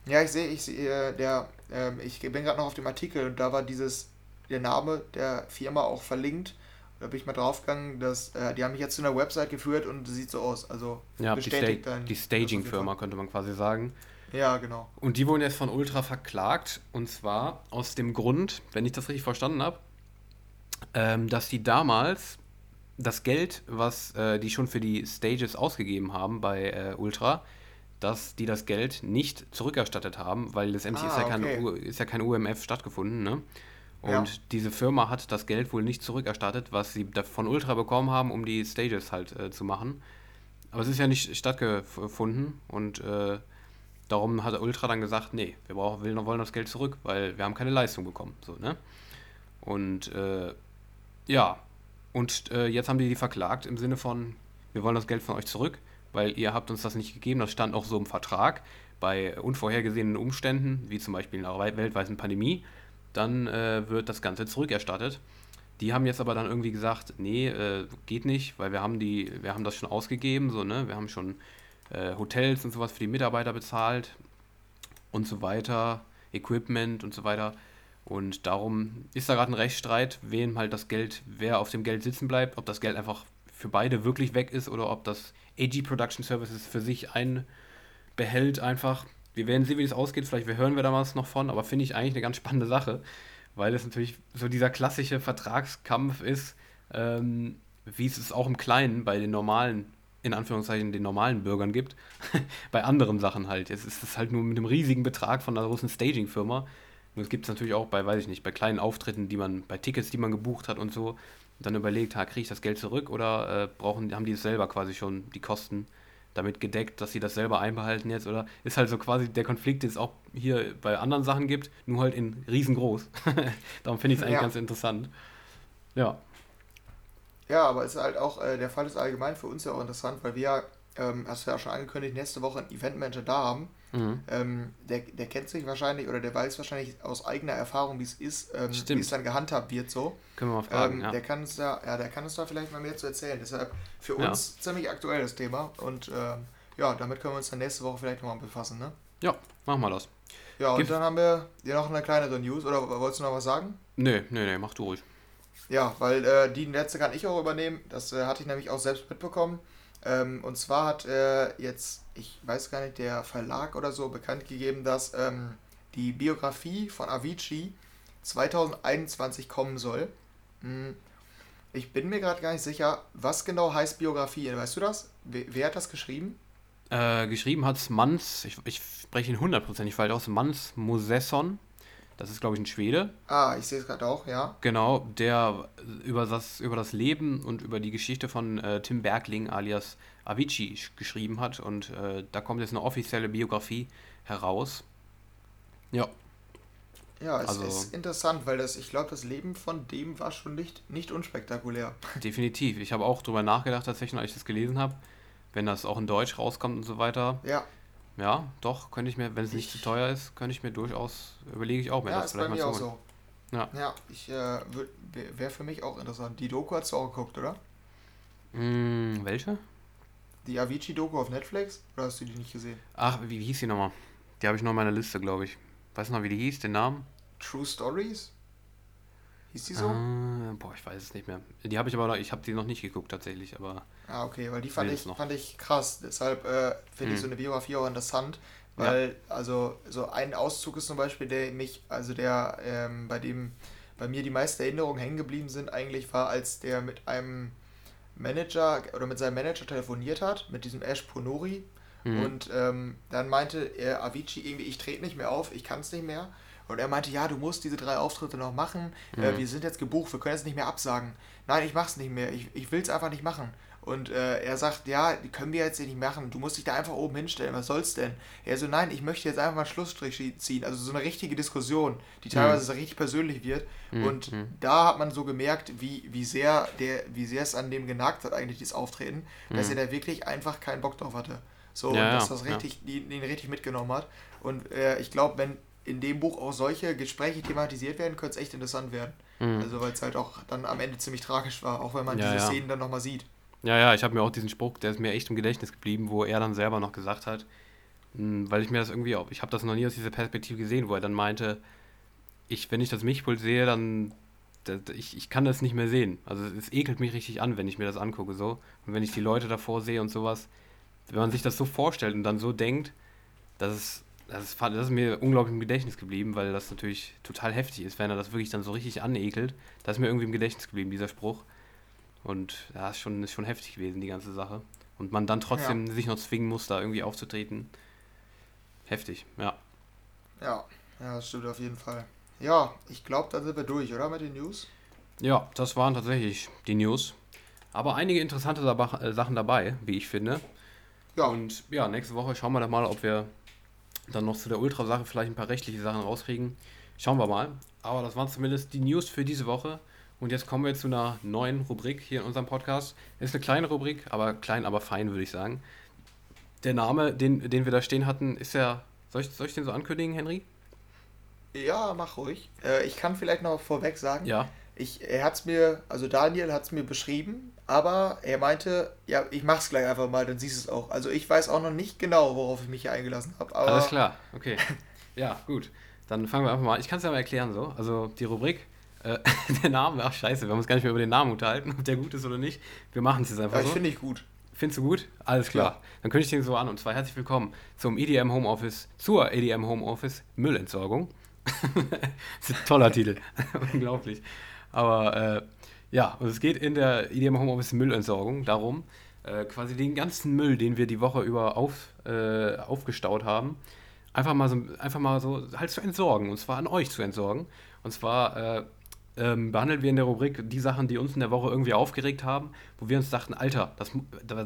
Ja, ich sehe, ich sehe, äh, der, ähm, ich bin gerade noch auf dem Artikel und da war dieses, der Name der Firma auch verlinkt. Da bin ich mal draufgegangen, dass äh, die haben mich jetzt zu einer Website geführt und sieht so aus. Also ja, bestätigt die, Sta die Staging-Firma könnte man quasi sagen. Ja, genau. Und die wurden jetzt von Ultra verklagt. Und zwar aus dem Grund, wenn ich das richtig verstanden habe, ähm, dass die damals das Geld, was äh, die schon für die Stages ausgegeben haben bei äh, Ultra, dass die das Geld nicht zurückerstattet haben, weil das MC ah, ist, ja kein, okay. ist ja kein UMF stattgefunden, ne? Und ja. diese Firma hat das Geld wohl nicht zurückerstattet, was sie von Ultra bekommen haben, um die Stages halt äh, zu machen. Aber es ist ja nicht stattgefunden und äh, Darum hat Ultra dann gesagt, nee, wir brauchen, wir wollen das Geld zurück, weil wir haben keine Leistung bekommen. So, ne? Und äh, ja, und äh, jetzt haben die die verklagt im Sinne von, wir wollen das Geld von euch zurück, weil ihr habt uns das nicht gegeben. Das stand auch so im Vertrag. Bei unvorhergesehenen Umständen, wie zum Beispiel einer weltweiten Pandemie, dann äh, wird das Ganze zurückerstattet. Die haben jetzt aber dann irgendwie gesagt, nee, äh, geht nicht, weil wir haben die, wir haben das schon ausgegeben, so, ne? Wir haben schon äh, Hotels und sowas für die Mitarbeiter bezahlt und so weiter, Equipment und so weiter. Und darum ist da gerade ein Rechtsstreit, wem halt das Geld, wer auf dem Geld sitzen bleibt, ob das Geld einfach für beide wirklich weg ist oder ob das AG Production Services für sich einbehält einfach. Wir werden sehen, wie das ausgeht, vielleicht hören wir da was noch von, aber finde ich eigentlich eine ganz spannende Sache, weil es natürlich so dieser klassische Vertragskampf ist, ähm, wie es es auch im Kleinen bei den normalen in Anführungszeichen den normalen Bürgern gibt, bei anderen Sachen halt. Jetzt ist es halt nur mit einem riesigen Betrag von einer großen Staging-Firma. Nur es gibt es natürlich auch bei, weiß ich nicht, bei kleinen Auftritten, die man, bei Tickets, die man gebucht hat und so, und dann überlegt, ha, kriege ich das Geld zurück oder äh, brauchen, haben die es selber quasi schon die Kosten damit gedeckt, dass sie das selber einbehalten jetzt oder ist halt so quasi der Konflikt, den es auch hier bei anderen Sachen gibt, nur halt in riesengroß. Darum finde ich es eigentlich ja. ganz interessant. Ja. Ja, aber es ist halt auch, äh, der Fall ist allgemein für uns ja auch interessant, weil wir ja, ähm, hast du ja schon angekündigt, nächste Woche einen Eventmanager da haben. Mhm. Ähm, der, der kennt sich wahrscheinlich oder der weiß wahrscheinlich aus eigener Erfahrung, wie es ist, ähm, wie es dann gehandhabt wird so. Können wir mal fragen, ähm, ja. Der kann es da, ja, der kann uns da vielleicht mal mehr zu erzählen. Deshalb für uns ja. ziemlich aktuell das Thema und ähm, ja, damit können wir uns dann nächste Woche vielleicht nochmal befassen, ne? Ja, machen wir das. Ja, und dann haben wir hier noch eine kleinere News, oder wolltest du noch was sagen? Nee, nee, nee, mach du ruhig. Ja, weil äh, die letzte kann ich auch übernehmen. Das äh, hatte ich nämlich auch selbst mitbekommen. Ähm, und zwar hat äh, jetzt, ich weiß gar nicht, der Verlag oder so bekannt gegeben, dass ähm, die Biografie von Avicii 2021 kommen soll. Hm. Ich bin mir gerade gar nicht sicher, was genau heißt Biografie. Weißt du das? Wer, wer hat das geschrieben? Äh, geschrieben hat es Mans, ich, ich spreche ihn hundertprozentig falsch aus, Mans Mosesson. Das ist, glaube ich, ein Schwede. Ah, ich sehe es gerade auch, ja. Genau, der über das, über das Leben und über die Geschichte von äh, Tim Bergling alias Avicii geschrieben hat. Und äh, da kommt jetzt eine offizielle Biografie heraus. Ja. Ja, es also, ist interessant, weil das, ich glaube, das Leben von dem war schon nicht, nicht unspektakulär. Definitiv. Ich habe auch drüber nachgedacht, tatsächlich, als ich das gelesen habe, wenn das auch in Deutsch rauskommt und so weiter. Ja. Ja, doch, könnte ich mir, wenn es nicht zu teuer ist, könnte ich mir durchaus, überlege ich auch mir ja, das vielleicht mal zu holen. So. Ja. Ja, ich äh, wäre für mich auch interessant. Die Doku hast du auch geguckt, oder? Mm, welche? Die Avicii-Doku auf Netflix? Oder hast du die nicht gesehen? Ach, wie, wie hieß die nochmal? Die habe ich noch in meiner Liste, glaube ich. Weißt du noch, wie die hieß, den Namen? True Stories? Hieß die so? Ah, boah, ich weiß es nicht mehr. Die habe ich aber noch, ich habe die noch nicht geguckt tatsächlich, aber. Ah, okay, weil die fand, ich, fand ich krass. Deshalb äh, finde hm. ich so eine Biografie auch interessant, weil, ja. also, so ein Auszug ist zum Beispiel, der mich, also der, ähm, bei dem bei mir die meisten Erinnerungen hängen geblieben sind, eigentlich war, als der mit einem Manager oder mit seinem Manager telefoniert hat, mit diesem Ash Ponori. Mhm. Und ähm, dann meinte er Avicii irgendwie, ich trete nicht mehr auf, ich kann es nicht mehr. Und er meinte, ja, du musst diese drei Auftritte noch machen. Äh, mhm. Äh, wir sind jetzt gebucht, wir können es nicht mehr absagen. Nein, ich mach's nicht mehr. Ich, ich will es einfach nicht machen. Und äh, er sagt, ja, die können wir jetzt nicht machen. Du musst dich da einfach oben hinstellen. Was soll's denn? Er so, nein, ich möchte jetzt einfach mal einen Schlussstrich ziehen. Also so eine richtige Diskussion, die mhm. teilweise mhm. so richtig persönlich wird. Mhm. Und mhm. da hat man so gemerkt, wie, wie sehr der, wie sehr es an dem genagt hat, eigentlich dieses Auftreten, dass mhm. er da wirklich einfach keinen Bock drauf hatte. So, ja, dass das richtig, ja. ihn, ihn richtig mitgenommen hat. Und äh, ich glaube, wenn in dem Buch auch solche Gespräche thematisiert werden, könnte es echt interessant werden. Mhm. Also weil es halt auch dann am Ende ziemlich tragisch war, auch wenn man ja, diese Szenen dann nochmal sieht. Ja, ja, ich habe mir auch diesen Spruch, der ist mir echt im Gedächtnis geblieben, wo er dann selber noch gesagt hat, hm, weil ich mir das irgendwie auch, ich habe das noch nie aus dieser Perspektive gesehen, wo er dann meinte, ich, wenn ich das Mischpult sehe, dann, ich, ich kann das nicht mehr sehen. Also es ekelt mich richtig an, wenn ich mir das angucke so. Und wenn ich die Leute davor sehe und sowas, wenn man sich das so vorstellt und dann so denkt, das ist, das ist, das ist mir unglaublich im Gedächtnis geblieben, weil das natürlich total heftig ist, wenn er das wirklich dann so richtig anekelt. Das ist mir irgendwie im Gedächtnis geblieben, dieser Spruch. Und ja, ist schon, ist schon heftig gewesen, die ganze Sache. Und man dann trotzdem ja. sich noch zwingen muss, da irgendwie aufzutreten. Heftig, ja. Ja, ja, das stimmt auf jeden Fall. Ja, ich glaube, dann sind wir durch, oder mit den News? Ja, das waren tatsächlich die News. Aber einige interessante äh, Sachen dabei, wie ich finde. Ja. Und ja, nächste Woche schauen wir dann mal, ob wir dann noch zu der Ultra-Sache vielleicht ein paar rechtliche Sachen rauskriegen. Schauen wir mal. Aber das waren zumindest die News für diese Woche. Und jetzt kommen wir zu einer neuen Rubrik hier in unserem Podcast. Ist eine kleine Rubrik, aber klein, aber fein, würde ich sagen. Der Name, den, den wir da stehen hatten, ist ja. Soll ich, soll ich den so ankündigen, Henry? Ja, mach ruhig. Äh, ich kann vielleicht noch vorweg sagen. Ja. Ich, er hat es mir, also Daniel hat es mir beschrieben, aber er meinte, ja, ich mach's gleich einfach mal, dann siehst du es auch. Also ich weiß auch noch nicht genau, worauf ich mich hier eingelassen habe. Alles klar, okay. ja, gut. Dann fangen wir einfach mal an. Ich kann es ja mal erklären so. Also die Rubrik äh, der Name, ach scheiße, wir haben uns gar nicht mehr über den Namen unterhalten, ob der gut ist oder nicht. Wir machen es jetzt einfach ja, so. finde ich gut. Findest du gut? Alles klar. Ja. Dann kündige ich den so an. Und zwar herzlich willkommen zum EDM Homeoffice, zur EDM Homeoffice Müllentsorgung. das ist ein toller Titel. Unglaublich. Aber äh, ja, und es geht in der EDM Homeoffice Müllentsorgung darum, äh, quasi den ganzen Müll, den wir die Woche über auf, äh, aufgestaut haben, einfach mal, so, einfach mal so halt zu entsorgen. Und zwar an euch zu entsorgen. Und zwar äh, ähm, behandeln wir in der Rubrik die Sachen, die uns in der Woche irgendwie aufgeregt haben, wo wir uns dachten, Alter, das,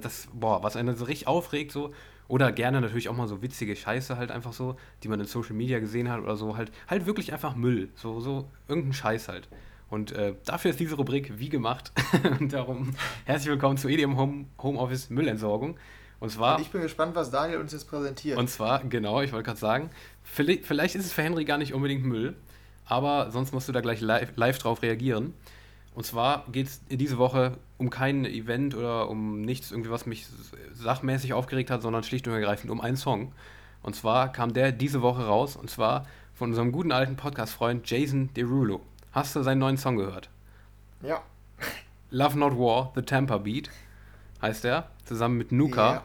das boah, was einen so richtig aufregt, so, oder gerne natürlich auch mal so witzige Scheiße halt einfach so, die man in Social Media gesehen hat oder so, halt, halt wirklich einfach Müll, so, so irgendein Scheiß halt. Und äh, dafür ist diese Rubrik wie gemacht. und darum herzlich willkommen zu EDM Home, Homeoffice Müllentsorgung. Und zwar. Und ich bin gespannt, was Daniel uns jetzt präsentiert. Und zwar, genau, ich wollte gerade sagen, vielleicht, vielleicht ist es für Henry gar nicht unbedingt Müll, aber sonst musst du da gleich live, live drauf reagieren. Und zwar geht es diese Woche um kein Event oder um nichts, irgendwie was mich sachmäßig aufgeregt hat, sondern schlicht und ergreifend um einen Song. Und zwar kam der diese Woche raus, und zwar von unserem guten alten Podcast-Freund Jason Derulo. Hast du seinen neuen Song gehört? Ja. Love Not War, The Tampa Beat, heißt er, zusammen mit Nuka. Yeah.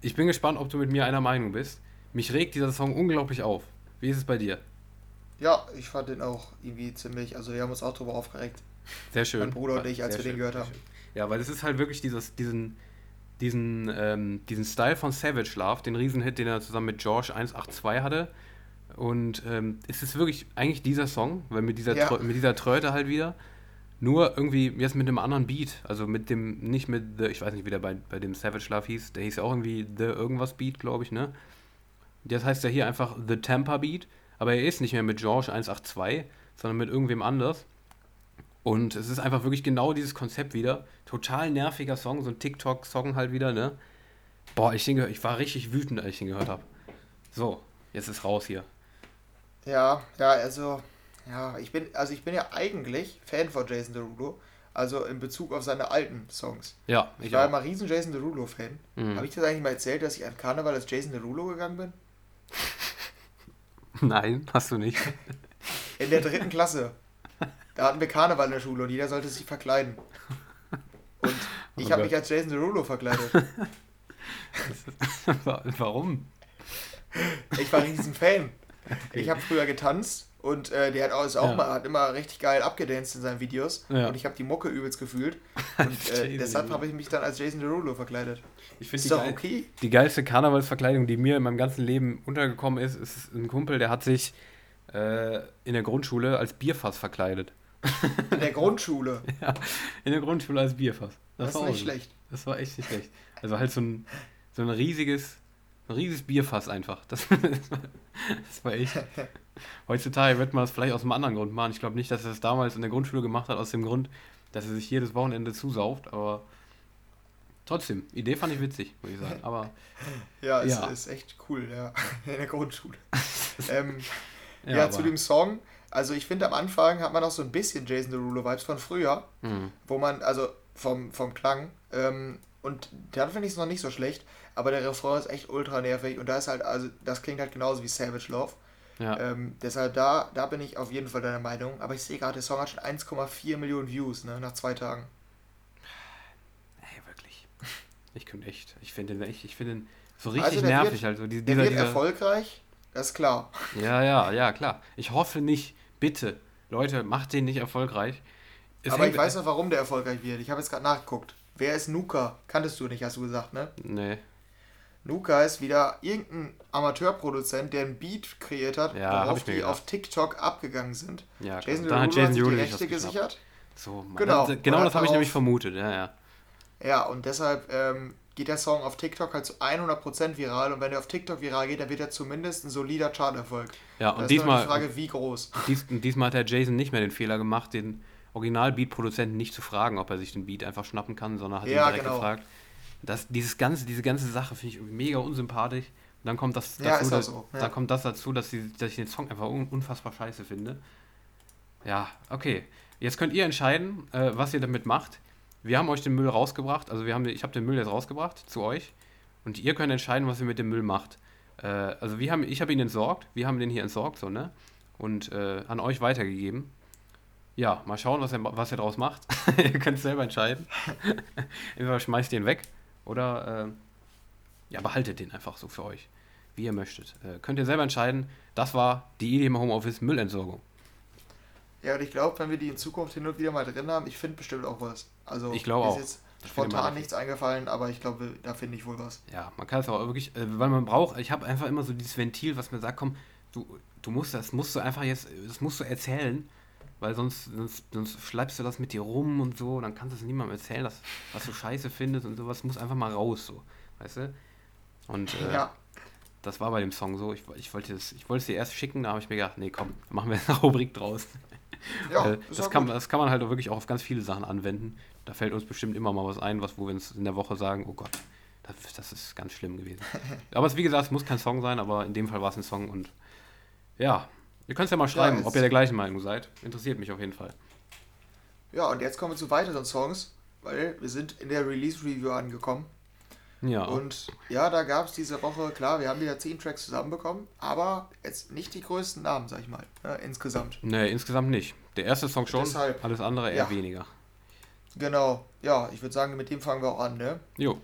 Ich bin gespannt, ob du mit mir einer Meinung bist. Mich regt dieser Song unglaublich auf. Wie ist es bei dir? Ja, ich fand den auch irgendwie ziemlich, also wir haben uns auch darüber aufgeregt. Sehr schön. Mein Bruder und ich, als wir schön, den gehört haben. Ja, weil es ist halt wirklich dieses, diesen, diesen, ähm, diesen Style von Savage Love, den Riesenhit, den er zusammen mit George 182 hatte. Und ähm, es ist wirklich eigentlich dieser Song, weil mit dieser, ja. mit dieser Tröte halt wieder. Nur irgendwie jetzt mit einem anderen Beat. Also mit dem, nicht mit The, ich weiß nicht, wie der bei, bei dem Savage Love hieß. Der hieß ja auch irgendwie The irgendwas Beat, glaube ich, ne? Das heißt ja hier einfach The Tampa Beat. aber er ist nicht mehr mit George 182, sondern mit irgendwem anders. Und es ist einfach wirklich genau dieses Konzept wieder. Total nerviger Song, so ein TikTok-Song halt wieder, ne? Boah, ich, denke, ich war richtig wütend, als ich den gehört habe. So, jetzt ist raus hier. Ja, ja, also, ja, ich bin, also ich bin ja eigentlich Fan von Jason Derulo. Also in Bezug auf seine alten Songs. Ja, ich, ich war auch. immer riesen Jason Derulo-Fan. Mhm. Habe ich das eigentlich mal erzählt, dass ich an Karneval als Jason Derulo gegangen bin? Nein, hast du nicht. In der dritten Klasse. Da hatten wir Karneval in der Schule und jeder sollte sich verkleiden. Und ich oh habe mich als Jason Derulo verkleidet. Warum? Ich war riesen Fan. Okay. Ich habe früher getanzt und äh, der hat auch, auch ja. mal, hat immer richtig geil abgedanced in seinen Videos. Ja. Und ich habe die Mucke übelst gefühlt. Und äh, deshalb habe ich mich dann als Jason Derulo verkleidet. Ich finde die, geil, okay. die geilste Karnevalsverkleidung, die mir in meinem ganzen Leben untergekommen ist, ist ein Kumpel, der hat sich äh, in der Grundschule als Bierfass verkleidet. In der Grundschule? ja, in der Grundschule als Bierfass. Das, das ist nicht so. schlecht. Das war echt nicht schlecht. Also halt so ein, so ein riesiges, ein riesiges Bierfass einfach. Das, das war echt. Heutzutage wird man das vielleicht aus einem anderen Grund machen. Ich glaube nicht, dass er das damals in der Grundschule gemacht hat, aus dem Grund, dass er sich jedes Wochenende zusauft, aber trotzdem, Idee fand ich witzig, würde ich sagen. Aber ja, es ja. ist echt cool, ja, in der Grundschule. ähm, ja, ja zu dem Song, also ich finde am Anfang hat man auch so ein bisschen Jason Derulo-Vibes von früher, mhm. wo man, also vom, vom Klang, ähm, und dann finde ich es noch nicht so schlecht, aber der Refrain ist echt ultra nervig und da ist halt, also das klingt halt genauso wie Savage Love. Ja. Ähm, deshalb da, da bin ich auf jeden Fall deiner Meinung. Aber ich sehe gerade, der Song hat schon 1,4 Millionen Views, ne, nach zwei Tagen. Ey, wirklich. Ich könnte echt, ich finde den echt, ich finde den so also richtig also nervig wird, halt. So, dieser, der wird dieser, erfolgreich, das ist klar. Ja, ja, ja, klar. Ich hoffe nicht, bitte, Leute, macht den nicht erfolgreich. Es aber ich weiß noch, warum der erfolgreich wird. Ich habe jetzt gerade nachgeguckt. Wer ist Nuka? Kanntest du nicht, hast du gesagt, ne? Nee. Nuka ist wieder irgendein Amateurproduzent, der ein Beat kreiert hat, ja, worauf die auf TikTok abgegangen sind. Ja, Jason Derulo hat, Jason sich die Rechte gesichert. So, Mann. Genau, das, genau das habe ich nämlich vermutet, ja, ja. Ja, und deshalb ähm, geht der Song auf TikTok halt zu 100% viral und wenn er auf TikTok viral geht, dann wird er zumindest ein solider Charterfolg. Ja, und diesmal, die Frage, wie groß. Dies, diesmal hat der Jason nicht mehr den Fehler gemacht, den Original-Beat-Produzenten nicht zu fragen, ob er sich den Beat einfach schnappen kann, sondern hat ja, ihn direkt genau. gefragt. Das, dieses ganze, diese ganze Sache finde ich mega unsympathisch. Und dann kommt das dazu, ja, so. ja. da kommt das dazu, dass, sie, dass ich den Song einfach unfassbar scheiße finde. Ja, okay. Jetzt könnt ihr entscheiden, äh, was ihr damit macht. Wir haben euch den Müll rausgebracht, also wir haben, ich habe den Müll jetzt rausgebracht zu euch und ihr könnt entscheiden, was ihr mit dem Müll macht. Äh, also wir haben, ich habe ihn entsorgt, wir haben den hier entsorgt, so ne, und äh, an euch weitergegeben. Ja, mal schauen, was ihr, was ihr daraus macht. ihr könnt es selber entscheiden. Entweder schmeißt ihr ihn weg oder äh, ja, behaltet den einfach so für euch, wie ihr möchtet. Äh, könnt ihr selber entscheiden. Das war die Idee im Homeoffice Müllentsorgung. Ja, und ich glaube, wenn wir die in Zukunft hin und wieder mal drin haben, ich finde bestimmt auch was. Also, ich glaube auch. Ist jetzt spontan nichts eingefallen, aber ich glaube, da finde ich wohl was. Ja, man kann es auch wirklich, äh, weil man braucht, ich habe einfach immer so dieses Ventil, was mir sagt, komm, du, du musst das, musst du einfach jetzt, das musst du erzählen weil sonst, sonst, sonst schleibst du das mit dir rum und so, dann kannst du es niemandem erzählen, dass, was du scheiße findest und sowas, muss einfach mal raus, so, weißt du? Und äh, ja. das war bei dem Song so, ich, ich wollte es ich dir erst schicken, da habe ich mir gedacht, nee, komm, machen wir eine Rubrik draus. Ja, das, kann, das kann man halt auch wirklich auch auf ganz viele Sachen anwenden. Da fällt uns bestimmt immer mal was ein, was, wo wir uns in der Woche sagen, oh Gott, das, das ist ganz schlimm gewesen. aber es, wie gesagt, es muss kein Song sein, aber in dem Fall war es ein Song und ja, Ihr könnt es ja mal schreiben, ja, ob ihr der gleichen Meinung seid. Interessiert mich auf jeden Fall. Ja, und jetzt kommen wir zu weiteren Songs, weil wir sind in der Release-Review angekommen. Ja. Und ja, da gab es diese Woche, klar, wir haben wieder 10 Tracks zusammenbekommen, aber jetzt nicht die größten Namen, sag ich mal, ne, insgesamt. Nee, insgesamt nicht. Der erste Song schon, Deshalb, alles andere eher ja. weniger. Genau, ja, ich würde sagen, mit dem fangen wir auch an, ne? Jo.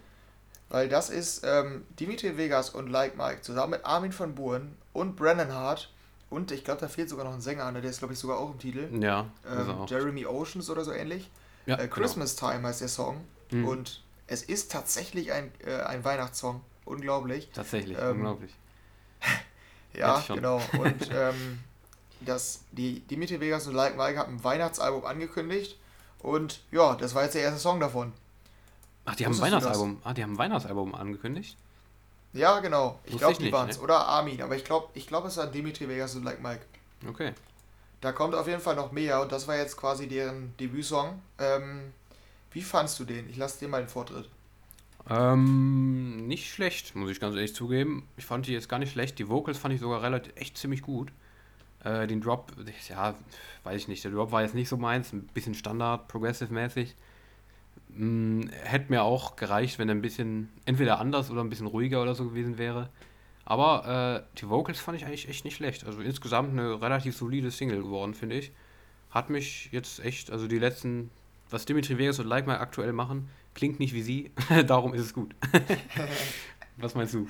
Weil das ist ähm, Dimitri Vegas und Like Mike zusammen mit Armin von Buren und Brennan Hart und ich glaube, da fehlt sogar noch ein Sänger, ne? der ist, glaube ich, sogar auch im Titel. Ja. Ähm, Jeremy Oceans oder so ähnlich. Ja, äh, genau. Christmas genau. Time heißt der Song. Mhm. Und es ist tatsächlich ein, äh, ein Weihnachtssong. Unglaublich. Tatsächlich, ähm, unglaublich. ja, genau. Und ähm, das, die Dimitri Vegas und Like Mike haben ein Weihnachtsalbum angekündigt. Und ja, das war jetzt der erste Song davon. Ach, die haben ein Weihnachtsalbum. Ah, die haben ein Weihnachtsalbum angekündigt? Ja, genau. Ich glaube, die waren es. Ne? Oder Armin. Aber ich glaube, ich glaub, es war Dimitri Vegas und Like Mike. Okay. Da kommt auf jeden Fall noch mehr und das war jetzt quasi deren Debütsong. Ähm, wie fandst du den? Ich lasse dir mal den Vortritt. Ähm, nicht schlecht, muss ich ganz ehrlich zugeben. Ich fand die jetzt gar nicht schlecht. Die Vocals fand ich sogar relativ echt ziemlich gut. Äh, den Drop, ja, weiß ich nicht. Der Drop war jetzt nicht so meins, ein bisschen Standard, Progressive-mäßig. Hm, hätte mir auch gereicht, wenn er ein bisschen entweder anders oder ein bisschen ruhiger oder so gewesen wäre. Aber äh, die Vocals fand ich eigentlich echt nicht schlecht. Also insgesamt eine relativ solide Single geworden, finde ich. Hat mich jetzt echt, also die letzten, was Dimitri Vegas und Like My aktuell machen, klingt nicht wie sie, darum ist es gut. was meinst du?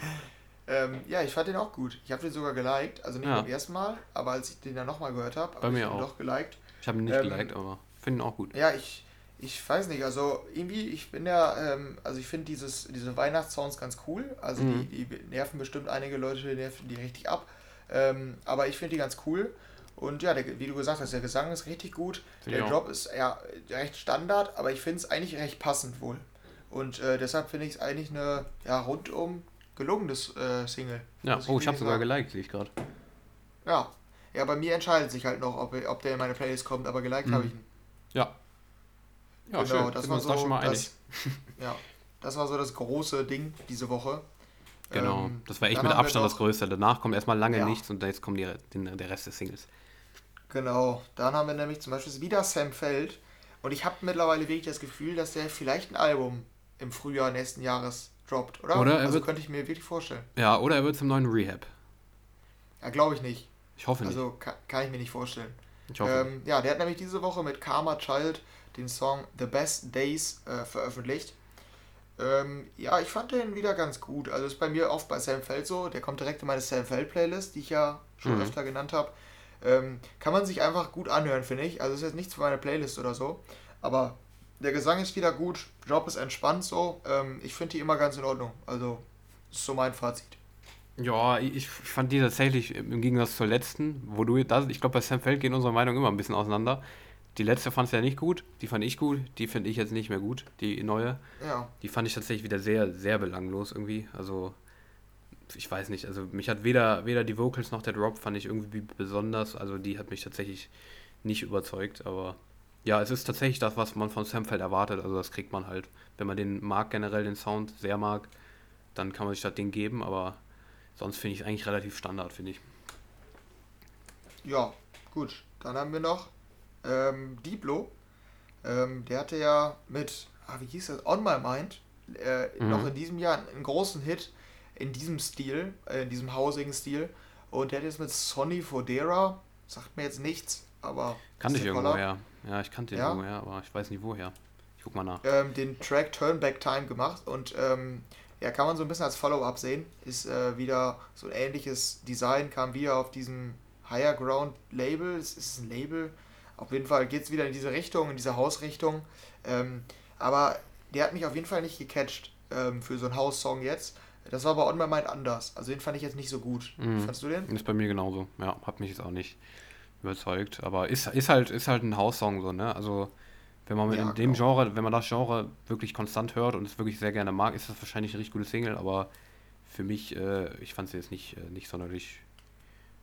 Ähm, ja, ich fand den auch gut. Ich habe den sogar geliked, also nicht ja. beim ersten Mal, aber als ich den dann nochmal gehört habe, habe ich den doch geliked. Ich habe ihn nicht ähm, geliked, aber finde ihn auch gut. Ja, ich, ich weiß nicht, also irgendwie, ich bin ja, ähm, also ich finde dieses, diese Weihnachtssongs ganz cool. Also mhm. die, die nerven bestimmt einige Leute, die nerven die richtig ab. Ähm, aber ich finde die ganz cool. Und ja, der, wie du gesagt hast, der Gesang ist richtig gut. Der ja. Drop ist ja recht Standard, aber ich finde es eigentlich recht passend wohl. Und äh, deshalb finde ich es eigentlich eine ja, rundum gelungenes äh, Single. Ja, oh, ich habe sogar geliked, sehe ich gerade. Ja. Ja, bei mir entscheidet sich halt noch, ob, ob der in meine Playlist kommt, aber geliked mhm. habe ich ihn. Ja, ja, genau, schön. das war so. Da schon mal das, ja, das war so das große Ding diese Woche. Genau, ähm, das war echt mit Abstand noch, das Größte. Danach kommt erstmal lange ja. nichts und jetzt kommt die, der Rest des Singles. Genau, dann haben wir nämlich zum Beispiel wieder Sam Feld. Und ich habe mittlerweile wirklich das Gefühl, dass der vielleicht ein Album im Frühjahr nächsten Jahres droppt, oder? oder also wird, könnte ich mir wirklich vorstellen. Ja, oder er wird zum neuen Rehab. Ja, glaube ich nicht. Ich hoffe nicht. Also kann, kann ich mir nicht vorstellen. Ich hoffe. Ähm, ja, der hat nämlich diese Woche mit Karma Child den Song The Best Days äh, veröffentlicht. Ähm, ja, ich fand den wieder ganz gut. Also ist bei mir oft bei Sam Feld so. Der kommt direkt in meine Sam Feld Playlist, die ich ja schon mhm. öfter genannt habe. Ähm, kann man sich einfach gut anhören, finde ich. Also ist jetzt nichts für meine Playlist oder so. Aber der Gesang ist wieder gut. Job ist entspannt so. Ähm, ich finde die immer ganz in Ordnung. Also ist so mein Fazit. Ja, ich fand die tatsächlich im Gegensatz zur letzten, wo du das, ich glaube, bei Sam Feld gehen unsere Meinungen immer ein bisschen auseinander. Die letzte fand es ja nicht gut, die fand ich gut, die finde ich jetzt nicht mehr gut, die neue. Ja. Die fand ich tatsächlich wieder sehr, sehr belanglos irgendwie. Also, ich weiß nicht, also mich hat weder, weder die Vocals noch der Drop fand ich irgendwie besonders, also die hat mich tatsächlich nicht überzeugt, aber ja, es ist tatsächlich das, was man von Samfeld erwartet, also das kriegt man halt. Wenn man den mag, generell den Sound sehr mag, dann kann man sich das Ding geben, aber sonst finde ich es eigentlich relativ Standard, finde ich. Ja, gut. Dann haben wir noch ähm, Diplo, ähm, der hatte ja mit, ah, wie hieß das, On My Mind, äh, mhm. noch in diesem Jahr einen großen Hit in diesem Stil, äh, in diesem hausigen Stil. Und der hat jetzt mit Sonny Fodera, sagt mir jetzt nichts, aber. Kannte ich irgendwo her. Ja, ich kannte den ja? irgendwo her, aber ich weiß nicht woher. Ich guck mal nach. Ähm, den Track Turn Back Time gemacht und ähm, ja, kann man so ein bisschen als Follow-up sehen. Ist äh, wieder so ein ähnliches Design, kam wieder auf diesem Higher Ground Label. Es ist ein Label, auf jeden Fall geht es wieder in diese Richtung, in diese Hausrichtung. Ähm, aber der hat mich auf jeden Fall nicht gecatcht ähm, für so einen Haussong jetzt. Das war aber On My Mind anders. Also den fand ich jetzt nicht so gut. Mhm. Fandest du den? Ist bei mir genauso. Ja, hat mich jetzt auch nicht überzeugt. Aber ist, ist halt ist halt ein Haussong so, ne? Also wenn man ja, in dem genau. Genre, wenn man das Genre wirklich konstant hört und es wirklich sehr gerne mag, ist das wahrscheinlich eine richtig gute Single, aber für mich, äh, ich fand sie jetzt nicht, äh, nicht sonderlich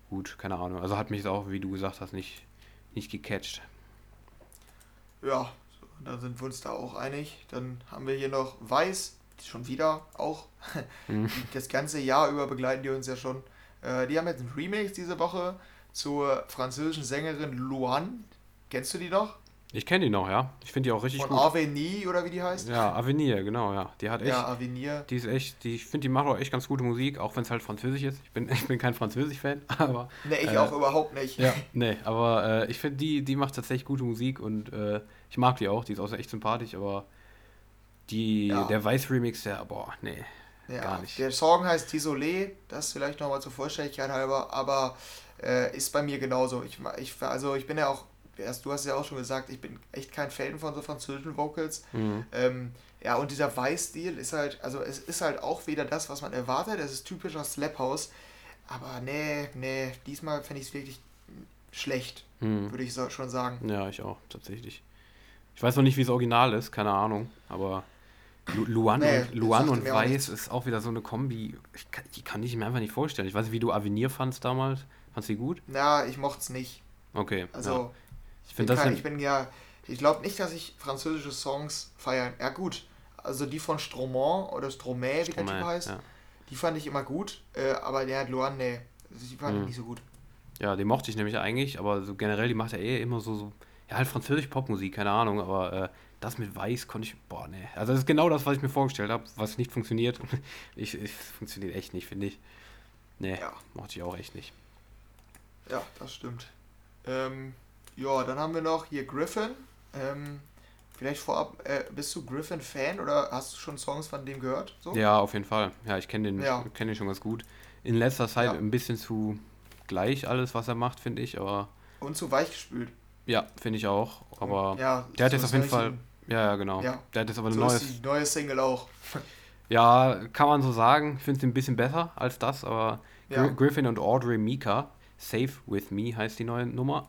gut, keine Ahnung. Also hat mich auch, wie du gesagt hast, nicht, nicht gecatcht. Ja, dann sind wir uns da auch einig. Dann haben wir hier noch Weiß, schon wieder auch. Mhm. Das ganze Jahr über begleiten die uns ja schon. Äh, die haben jetzt ein Remix diese Woche zur französischen Sängerin Luan. Kennst du die noch? Ich kenne die noch, ja. Ich finde die auch richtig Von gut. Avenir oder wie die heißt? Ja, Avenir, genau, ja. Die hat echt. Ja, Avenir. Die ist echt, die, ich finde, die macht auch echt ganz gute Musik, auch wenn es halt Französisch ist. Ich bin, ich bin kein Französisch-Fan, aber. Nee, ich äh, auch überhaupt nicht. Ja, nee, aber äh, ich finde, die, die macht tatsächlich gute Musik und äh, ich mag die auch. Die ist auch echt sympathisch, aber die, ja. der Weiß-Remix, der, boah, nee. Ja, gar nicht. Der Song heißt Tisolé, das vielleicht nochmal zur Vollständigkeit halber, aber äh, ist bei mir genauso. Ich, ich, also ich bin ja auch du hast ja auch schon gesagt, ich bin echt kein Fan von so französischen Vocals. Mhm. Ähm, ja, und dieser Weiß-Stil ist halt, also es ist halt auch wieder das, was man erwartet. Es ist typischer Slap House. Aber nee, nee, diesmal fände ich es wirklich schlecht, mhm. würde ich so, schon sagen. Ja, ich auch, tatsächlich. Ich weiß noch nicht, wie es original ist, keine Ahnung, aber Lu Luan, nee, und, Luan und Weiß ist auch wieder so eine Kombi, ich kann, die kann ich mir einfach nicht vorstellen. Ich weiß nicht, wie du Avenir fandst damals. Fandst du die gut? Na, ich mochte es nicht. Okay. Also, ja. Ich, ich, bin kein, ich bin ja, ich glaube nicht, dass ich französische Songs feiern. Ja, gut. Also die von Stromae oder Stromae, wie der Typ heißt, ja. die fand ich immer gut. Äh, aber der hat Luan, nee, die fand mhm. ich nicht so gut. Ja, den mochte ich nämlich eigentlich, aber so generell, die macht ja eh immer so, so ja, halt französisch Popmusik, keine Ahnung, aber äh, das mit Weiß konnte ich, boah, nee. Also das ist genau das, was ich mir vorgestellt habe, was nicht funktioniert. ich, ich funktioniert echt nicht, finde ich. Nee, ja. mochte ich auch echt nicht. Ja, das stimmt. Ähm, ja, dann haben wir noch hier Griffin. Ähm, vielleicht vorab, äh, bist du Griffin-Fan oder hast du schon Songs von dem gehört? So? Ja, auf jeden Fall. Ja, ich kenne den, ja. kenn den schon ganz gut. In letzter Zeit ja. ein bisschen zu gleich alles, was er macht, finde ich, aber. Und zu weich gespült. Ja, finde ich auch. Aber ja, der hat jetzt auf jeden Fall. Ja, ja, genau. Ja. Der hat jetzt aber ein so neues. Ist die neue Single auch. ja, kann man so sagen. Ich finde es ein bisschen besser als das, aber. Griffin und Audrey Mika, Safe With Me heißt die neue Nummer.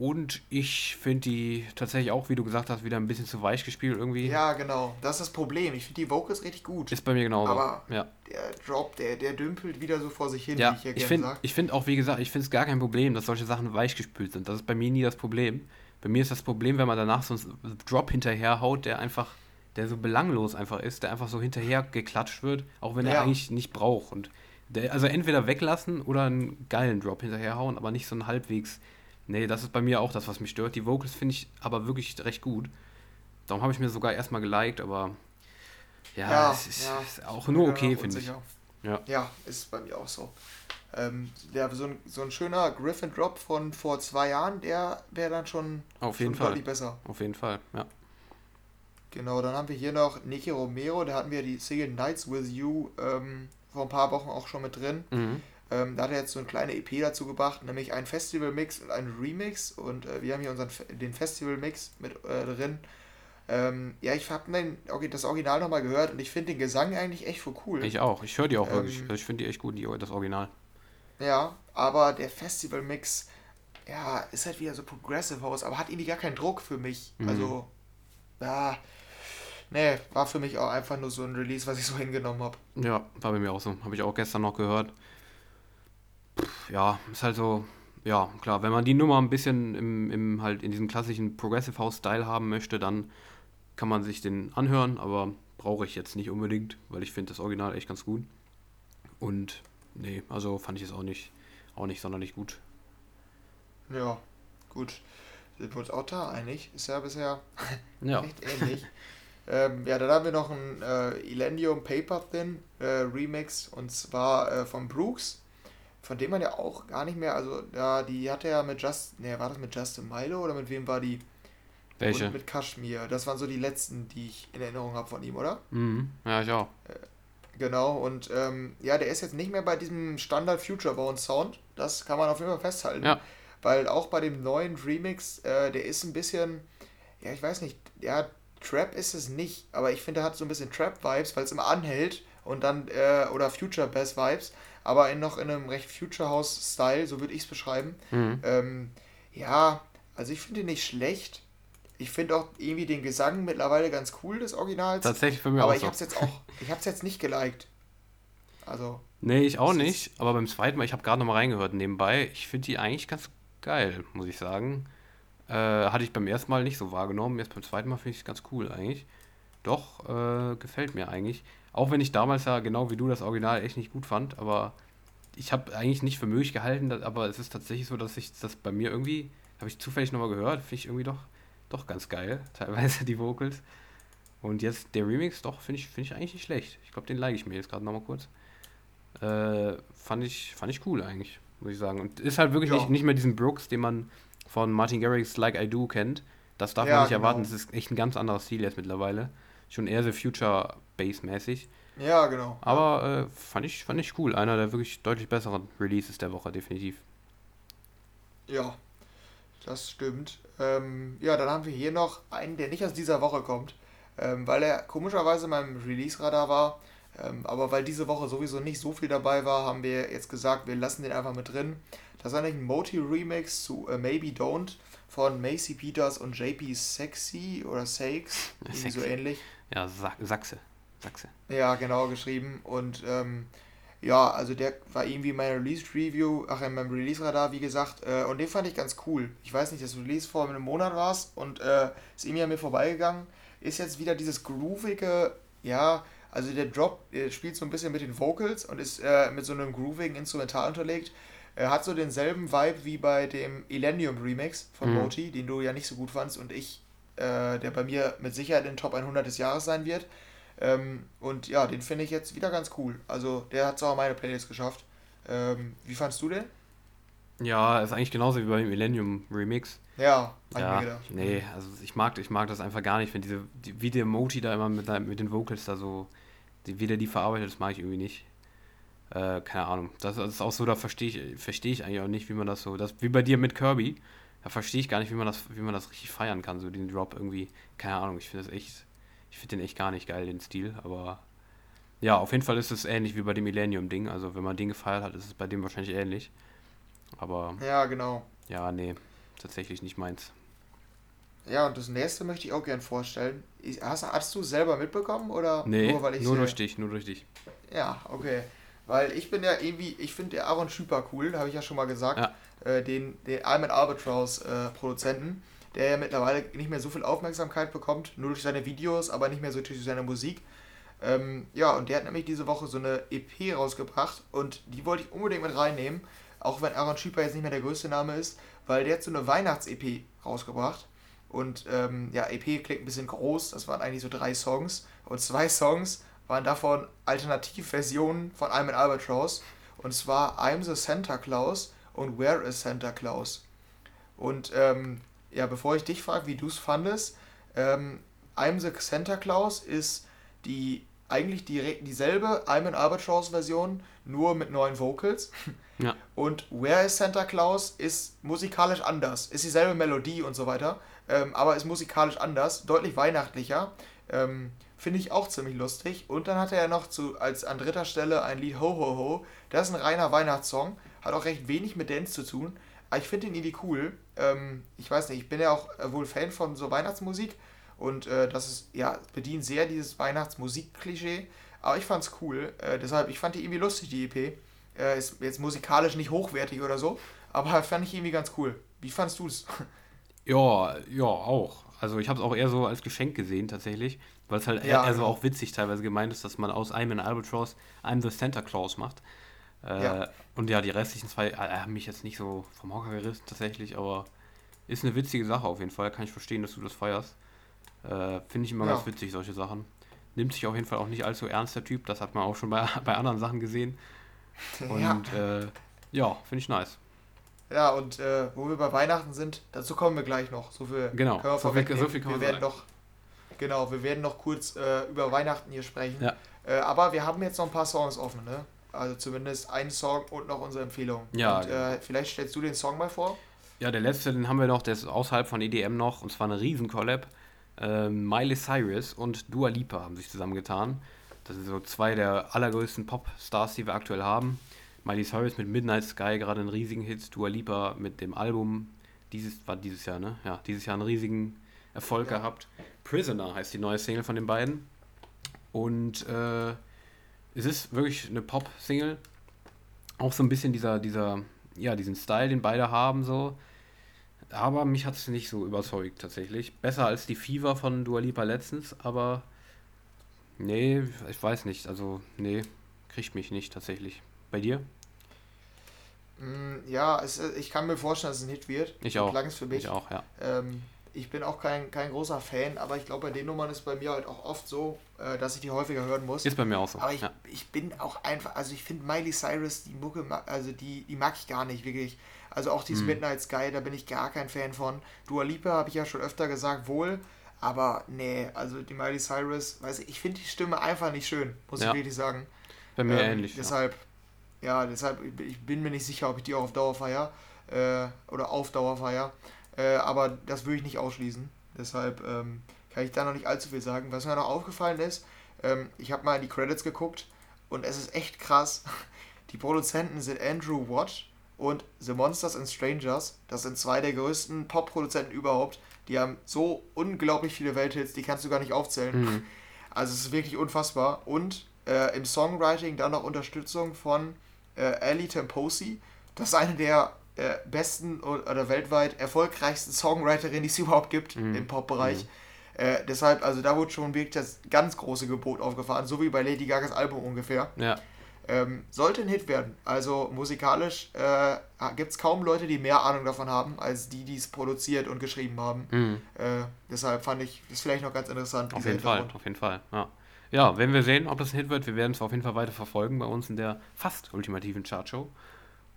Und ich finde die tatsächlich auch, wie du gesagt hast, wieder ein bisschen zu weich gespielt irgendwie. Ja, genau. Das ist das Problem. Ich finde die Vocals richtig gut. Ist bei mir genauso. Aber ja. der Drop, der, der dümpelt wieder so vor sich hin, ja, wie ich ja ich finde Ich finde auch, wie gesagt, ich finde es gar kein Problem, dass solche Sachen weich gespült sind. Das ist bei mir nie das Problem. Bei mir ist das Problem, wenn man danach so einen Drop hinterher haut, der einfach, der so belanglos einfach ist, der einfach so hinterher geklatscht wird, auch wenn ja. er eigentlich nicht braucht. Und der, also entweder weglassen oder einen geilen Drop hinterher hauen, aber nicht so einen halbwegs Nee, das ist bei mir auch das, was mich stört. Die Vocals finde ich aber wirklich recht gut. Darum habe ich mir sogar erstmal geliked, aber ja, ja es ist, ja, ist auch nur okay, finde ich. Ja. ja, ist bei mir auch so. Ähm, ja, so, ein, so ein schöner Griffin Drop von vor zwei Jahren, der wäre dann schon, Auf jeden schon Fall. besser. Auf jeden Fall, ja. Genau, dann haben wir hier noch Nicky Romero, da hatten wir die Single Nights With You ähm, vor ein paar Wochen auch schon mit drin. Mhm. Ähm, da hat er jetzt so eine kleine EP dazu gebracht, nämlich einen Festival-Mix und einen Remix. Und äh, wir haben hier unseren, den Festival-Mix mit äh, drin. Ähm, ja, ich habe das Original nochmal gehört und ich finde den Gesang eigentlich echt voll cool. Ich auch, ich höre die auch ähm, wirklich. Also ich finde die echt gut, die, das Original. Ja, aber der Festival-Mix, ja, ist halt wieder so Progressive House, aber hat irgendwie gar keinen Druck für mich. Mhm. Also, ja, nee, war für mich auch einfach nur so ein Release, was ich so hingenommen habe. Ja, war bei mir auch so. Habe ich auch gestern noch gehört ja, ist halt so, ja, klar, wenn man die Nummer ein bisschen im, im halt in diesem klassischen Progressive House Style haben möchte, dann kann man sich den anhören, aber brauche ich jetzt nicht unbedingt, weil ich finde das Original echt ganz gut. Und nee, also fand ich es auch nicht, auch nicht sonderlich gut. Ja, gut. Sind wir uns auch da einig? Ist ja bisher ja. recht ähnlich. ähm, ja, dann haben wir noch ein äh, Elendium Paper Thin äh, Remix und zwar äh, von Brooks von dem man ja auch gar nicht mehr, also ja, die hatte ja mit Just, ne, war das mit Justin Milo oder mit wem war die? Welche? Und mit Kashmir. Das waren so die letzten, die ich in Erinnerung habe von ihm, oder? Mhm. Ja, ich auch. Äh, genau, und ähm, ja, der ist jetzt nicht mehr bei diesem Standard Future Bound Sound. Das kann man auf jeden Fall festhalten. Ja. Weil auch bei dem neuen Remix, äh, der ist ein bisschen, ja, ich weiß nicht, ja, Trap ist es nicht, aber ich finde, er hat so ein bisschen Trap-Vibes, weil es immer anhält und dann, äh, oder Future Bass Vibes aber in, noch in einem recht Future House-Style, so würde ich es beschreiben. Mhm. Ähm, ja, also ich finde ihn nicht schlecht. Ich finde auch irgendwie den Gesang mittlerweile ganz cool des Originals. Tatsächlich für mich aber auch. Aber ich so. habe es jetzt auch, ich habe es jetzt nicht geliked. Also. Nee, ich auch nicht. Aber beim zweiten Mal, ich habe gerade nochmal reingehört nebenbei. Ich finde die eigentlich ganz geil, muss ich sagen. Äh, hatte ich beim ersten Mal nicht so wahrgenommen. Jetzt beim zweiten Mal finde ich es ganz cool eigentlich. Doch, äh, gefällt mir eigentlich. Auch wenn ich damals ja genau wie du das Original echt nicht gut fand, aber ich habe eigentlich nicht für möglich gehalten, aber es ist tatsächlich so, dass ich das bei mir irgendwie, habe ich zufällig nochmal gehört, finde ich irgendwie doch, doch ganz geil, teilweise die Vocals. Und jetzt der Remix, doch, finde ich, find ich eigentlich nicht schlecht. Ich glaube, den like ich mir jetzt gerade nochmal kurz. Äh, fand, ich, fand ich cool eigentlich, muss ich sagen. Und ist halt wirklich ja. nicht, nicht mehr diesen Brooks, den man von Martin Garrix Like I Do kennt. Das darf ja, man nicht genau. erwarten. Das ist echt ein ganz anderer Stil jetzt mittlerweile. Schon eher so Future Bass-mäßig. Ja, genau. Aber äh, fand, ich, fand ich cool. Einer der wirklich deutlich besseren Releases der Woche, definitiv. Ja, das stimmt. Ähm, ja, dann haben wir hier noch einen, der nicht aus dieser Woche kommt, ähm, weil er komischerweise in meinem Release-Radar war. Ähm, aber weil diese Woche sowieso nicht so viel dabei war, haben wir jetzt gesagt, wir lassen den einfach mit drin. Das ist eigentlich ein Moti-Remix zu uh, Maybe Don't von Macy Peters und JP Sexy oder Sakes, irgendwie so ähnlich. Ja, Sa Sachse. Sachse. Ja, genau, geschrieben. Und ähm, ja, also der war irgendwie in meiner Release-Review, ach, in meinem Release-Radar, wie gesagt, äh, und den fand ich ganz cool. Ich weiß nicht, das Release vor einem Monat war und äh, ist irgendwie an mir vorbeigegangen. Ist jetzt wieder dieses groovige, ja, also der Drop der spielt so ein bisschen mit den Vocals und ist äh, mit so einem groovigen Instrumental unterlegt. Er hat so denselben Vibe wie bei dem Elenium Remix von mhm. Moti, den du ja nicht so gut fandst und ich, äh, der bei mir mit Sicherheit in den Top 100 des Jahres sein wird. Ähm, und ja, den finde ich jetzt wieder ganz cool. Also der hat es auch in meine Playlist geschafft. Ähm, wie fandst du den? Ja, ist eigentlich genauso wie beim Millennium Remix. Ja, ja nee, also ich mag, ich mag das einfach gar nicht, wenn diese, die, wie der Moti da immer mit, mit den Vocals da so, die, wie der die verarbeitet, das mag ich irgendwie nicht. Äh, keine Ahnung. Das, das, ist auch so, da verstehe ich, verstehe ich eigentlich auch nicht, wie man das so, das, wie bei dir mit Kirby, da verstehe ich gar nicht, wie man das, wie man das richtig feiern kann, so den Drop irgendwie, keine Ahnung, ich finde das echt, ich finde den echt gar nicht geil, den Stil, aber ja, auf jeden Fall ist es ähnlich wie bei dem Millennium-Ding. Also wenn man den gefeiert hat, ist es bei dem wahrscheinlich ähnlich. Aber. Ja, genau. Ja, nee, tatsächlich nicht meins. Ja, und das nächste möchte ich auch gern vorstellen. Hast, hast du selber mitbekommen oder nee, nur weil ich nur durch dich, nur durch dich. Ja, okay. Weil ich bin ja irgendwie, ich finde der Aaron Schüper cool, habe ich ja schon mal gesagt. Ja. Äh, den, den Alman Albatross äh, Produzenten der ja mittlerweile nicht mehr so viel Aufmerksamkeit bekommt, nur durch seine Videos, aber nicht mehr so durch seine Musik. Ähm, ja, und der hat nämlich diese Woche so eine EP rausgebracht und die wollte ich unbedingt mit reinnehmen, auch wenn Aaron Schieper jetzt nicht mehr der größte Name ist, weil der hat so eine Weihnachts-EP rausgebracht. Und ähm, ja, EP klingt ein bisschen groß, das waren eigentlich so drei Songs und zwei Songs waren davon Alternativversionen von I'm an Albatross und zwar I'm the Santa Claus und Where is Santa Claus. Und ähm, ja, bevor ich dich frage, wie du es fandest, ähm, I'm the Santa Claus ist die eigentlich die, dieselbe I'm an Albatross Version, nur mit neuen Vocals. Ja. Und Where is Santa Claus ist musikalisch anders. Ist dieselbe Melodie und so weiter, ähm, aber ist musikalisch anders, deutlich weihnachtlicher. Ähm, Finde ich auch ziemlich lustig. Und dann hat er ja noch zu, als an dritter Stelle ein Lied Ho Ho Ho. Das ist ein reiner Weihnachtssong. Hat auch recht wenig mit Dance zu tun. Aber ich finde den irgendwie cool. Ähm, ich weiß nicht, ich bin ja auch äh, wohl Fan von so Weihnachtsmusik und äh, das ist, ja, bedient sehr dieses Weihnachtsmusik-Klischee. Aber ich fand's cool. Äh, deshalb, ich fand die irgendwie lustig, die EP. Äh, ist jetzt musikalisch nicht hochwertig oder so, aber fand ich irgendwie ganz cool. Wie fandst du es? Ja, ja, auch. Also ich habe es auch eher so als Geschenk gesehen tatsächlich, weil es halt ja, also auch witzig teilweise gemeint ist, dass man aus einem in Albatross einem The Santa Claus macht. Äh, ja. Und ja, die restlichen zwei äh, haben mich jetzt nicht so vom Hocker gerissen tatsächlich, aber ist eine witzige Sache auf jeden Fall. Kann ich verstehen, dass du das feierst. Äh, Finde ich immer ja. ganz witzig, solche Sachen. Nimmt sich auf jeden Fall auch nicht allzu ernst, der Typ. Das hat man auch schon bei, bei anderen Sachen gesehen. Und ja, äh, ja finde ich nice. Ja, und äh, wo wir bei Weihnachten sind, dazu kommen wir gleich noch. So viel genau, können wir so viel, so viel wir werden noch, Genau, wir werden noch kurz äh, über Weihnachten hier sprechen. Ja. Äh, aber wir haben jetzt noch ein paar Songs offen, ne? Also zumindest einen Song und noch unsere Empfehlung. Ja. Und, genau. äh, vielleicht stellst du den Song mal vor. Ja, der letzte, den haben wir noch, der ist außerhalb von EDM noch, und zwar eine Riesen-Collab. Ähm, Miley Cyrus und Dua Lipa haben sich zusammengetan. Das sind so zwei der allergrößten Pop-Stars, die wir aktuell haben. Miley Cyrus mit Midnight Sky, gerade einen riesigen Hit. Dua Lipa mit dem Album, dieses war dieses Jahr, ne? Ja, dieses Jahr einen riesigen Erfolg gehabt. Prisoner heißt die neue Single von den beiden. Und äh, es ist wirklich eine Pop-Single. Auch so ein bisschen dieser, dieser, ja, diesen Style, den beide haben, so. Aber mich hat es nicht so überzeugt, tatsächlich. Besser als die Fever von Dua Lipa letztens, aber nee, ich weiß nicht. Also, nee, kriegt mich nicht tatsächlich. Bei dir? Mm, ja, es, ich kann mir vorstellen, dass es ein Hit wird. Ich auch. Für mich. Ich auch, ja. Ähm, ich bin auch kein, kein großer Fan, aber ich glaube, bei den Nummern ist bei mir halt auch oft so, äh, dass ich die häufiger hören muss. Ist bei mir auch so. Aber ich, ja. ich bin auch einfach, also ich finde Miley Cyrus, die Mucke, also die, die mag ich gar nicht, wirklich. Also auch dieses mhm. Midnight Sky, da bin ich gar kein Fan von. Dua Lipa habe ich ja schon öfter gesagt, wohl. Aber nee, also die Miley Cyrus, weiß ich, ich finde die Stimme einfach nicht schön, muss ja. ich wirklich sagen. Bei mir ähm, ähnlich. Deshalb, ja. ja. deshalb, ich bin mir nicht sicher, ob ich die auch auf Dauer feier. Äh, oder auf Dauer feier. Äh, aber das würde ich nicht ausschließen. Deshalb ähm, kann ich da noch nicht allzu viel sagen. Was mir noch aufgefallen ist, ähm, ich habe mal in die Credits geguckt und es ist echt krass. Die Produzenten sind Andrew Watt und The Monsters and Strangers. Das sind zwei der größten Pop-Produzenten überhaupt. Die haben so unglaublich viele Welthits, die kannst du gar nicht aufzählen. Mhm. Also es ist wirklich unfassbar. Und äh, im Songwriting dann noch Unterstützung von äh, Ali Temposi. Das ist eine der äh, besten oder weltweit erfolgreichsten Songwriterinnen, die es überhaupt gibt mhm. im Popbereich. Mhm. Äh, deshalb, also da wurde schon wirklich das ganz große Gebot aufgefahren, so wie bei Lady Gagas Album ungefähr. Ja. Ähm, sollte ein Hit werden. Also musikalisch äh, gibt es kaum Leute, die mehr Ahnung davon haben, als die, die es produziert und geschrieben haben. Mhm. Äh, deshalb fand ich das vielleicht noch ganz interessant. Auf jeden Fall, auf jeden Fall, ja. Ja, wenn wir sehen, ob das ein Hit wird, wir werden es auf jeden Fall weiter verfolgen bei uns in der fast ultimativen Chartshow.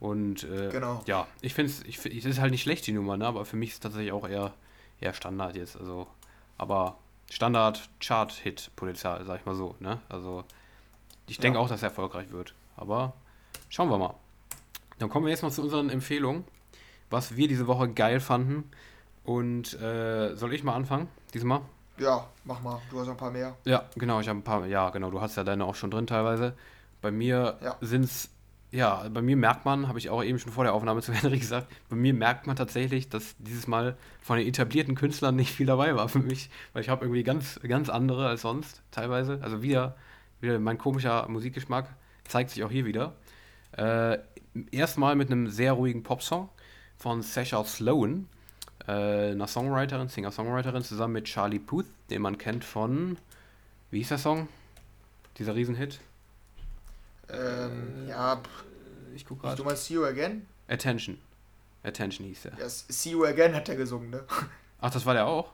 Und äh, genau. ja, ich finde es, ich, es ist halt nicht schlecht, die Nummer, ne? aber für mich ist es tatsächlich auch eher, eher Standard jetzt. Also, aber Standard-Chart-Hit-Potenzial, sag ich mal so. Ne? Also, ich denke ja. auch, dass er erfolgreich wird. Aber schauen wir mal. Dann kommen wir jetzt mal zu unseren Empfehlungen, was wir diese Woche geil fanden. Und äh, soll ich mal anfangen, diesmal? Ja, mach mal. Du hast ein paar mehr. Ja, genau, ich habe ein paar. Ja, genau, du hast ja deine auch schon drin teilweise. Bei mir ja. sind es, ja, bei mir merkt man, habe ich auch eben schon vor der Aufnahme zu Henry gesagt, bei mir merkt man tatsächlich, dass dieses Mal von den etablierten Künstlern nicht viel dabei war für mich, weil ich habe irgendwie ganz, ganz andere als sonst teilweise. Also wieder, wieder mein komischer Musikgeschmack zeigt sich auch hier wieder. Äh, erstmal mit einem sehr ruhigen Popsong von Sasha Sloan äh, einer Songwriterin, Singer-Songwriterin, zusammen mit Charlie Puth, den man kennt von, wie hieß der Song? Dieser Riesenhit? Ähm, ja, ich guck gerade. Du meinst See You Again? Attention. Attention hieß der. Ja, See You Again hat er gesungen, ne? Ach, das war der auch?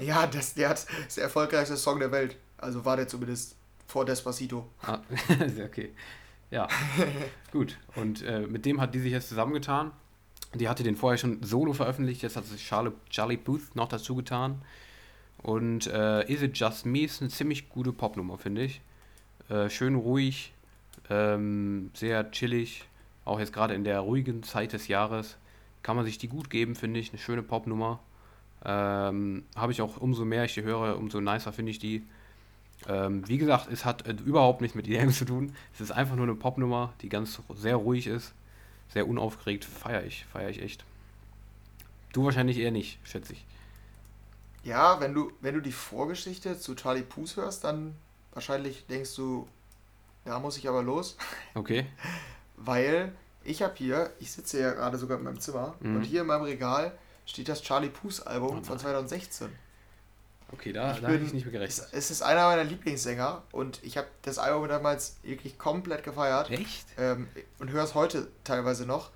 ja, das, der hat das der erfolgreichste Song der Welt. Also war der zumindest vor Despacito. Ah, okay. Ja, gut. Und äh, mit dem hat die sich jetzt zusammengetan. Die hatte den vorher schon solo veröffentlicht, jetzt hat sich Charlie, Charlie Booth noch dazu getan. Und äh, Is It Just Me ist eine ziemlich gute Popnummer, finde ich. Äh, schön ruhig, ähm, sehr chillig. Auch jetzt gerade in der ruhigen Zeit des Jahres kann man sich die gut geben, finde ich. Eine schöne Popnummer. Ähm, Habe ich auch umso mehr ich die höre, umso nicer finde ich die. Ähm, wie gesagt, es hat äh, überhaupt nichts mit EDM zu tun. Es ist einfach nur eine Popnummer, die ganz sehr ruhig ist sehr unaufgeregt, feiere ich, feiere ich echt. Du wahrscheinlich eher nicht, schätze ich. Ja, wenn du, wenn du die Vorgeschichte zu Charlie Puth hörst, dann wahrscheinlich denkst du, da muss ich aber los. Okay. Weil ich habe hier, ich sitze ja gerade sogar in meinem Zimmer mhm. und hier in meinem Regal steht das Charlie Puth Album oh von 2016. Okay, da, da habe ich nicht mehr gerechnet. Es ist einer meiner Lieblingssänger und ich habe das Album damals wirklich komplett gefeiert. Echt? Ähm, und höre es heute teilweise noch.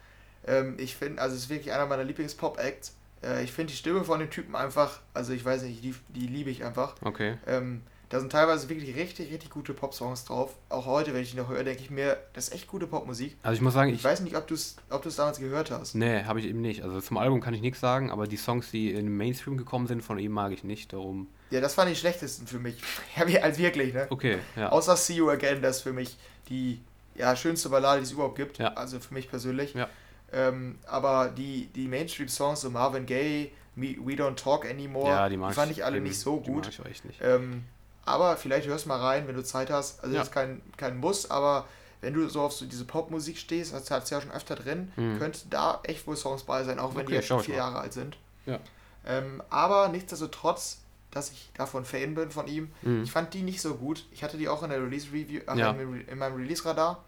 Ähm, ich finde, also es ist wirklich einer meiner Lieblings-Pop-Acts. Äh, ich finde die Stimme von dem Typen einfach, also ich weiß nicht, die, die liebe ich einfach. Okay. Ähm, da sind teilweise wirklich richtig, richtig gute Pop-Songs drauf. Auch heute, wenn ich ihn noch höre, denke ich mir, das ist echt gute Popmusik. Also ich muss sagen, ich, ich weiß nicht, ob du es ob damals gehört hast. Nee, habe ich eben nicht. Also zum Album kann ich nichts sagen, aber die Songs, die in den Mainstream gekommen sind, von ihm mag ich nicht. Darum. Ja, das waren die schlechtesten für mich. als wirklich, ne? Okay, ja. Außer See You Again, das ist für mich die ja, schönste Ballade, die es überhaupt gibt. Ja. Also für mich persönlich. Ja. Ähm, aber die, die Mainstream-Songs, so Marvin Gaye, We, We Don't Talk Anymore, ja, die, die fand ich alle eben, nicht so gut. Die mag ich echt nicht. Ähm, aber vielleicht hörst du mal rein, wenn du Zeit hast. Also ja. das ist kein, kein Muss, aber wenn du so auf so diese Popmusik stehst, das hat es ja schon öfter drin, mhm. könnte da echt wohl Songs bei sein, auch wenn okay, die ja schon vier Jahre alt sind. Ja. Ähm, aber nichtsdestotrotz, dass ich davon Fan bin von ihm. Mhm. Ich fand die nicht so gut. Ich hatte die auch in der Release Review, äh, ja. in meinem Release-Radar.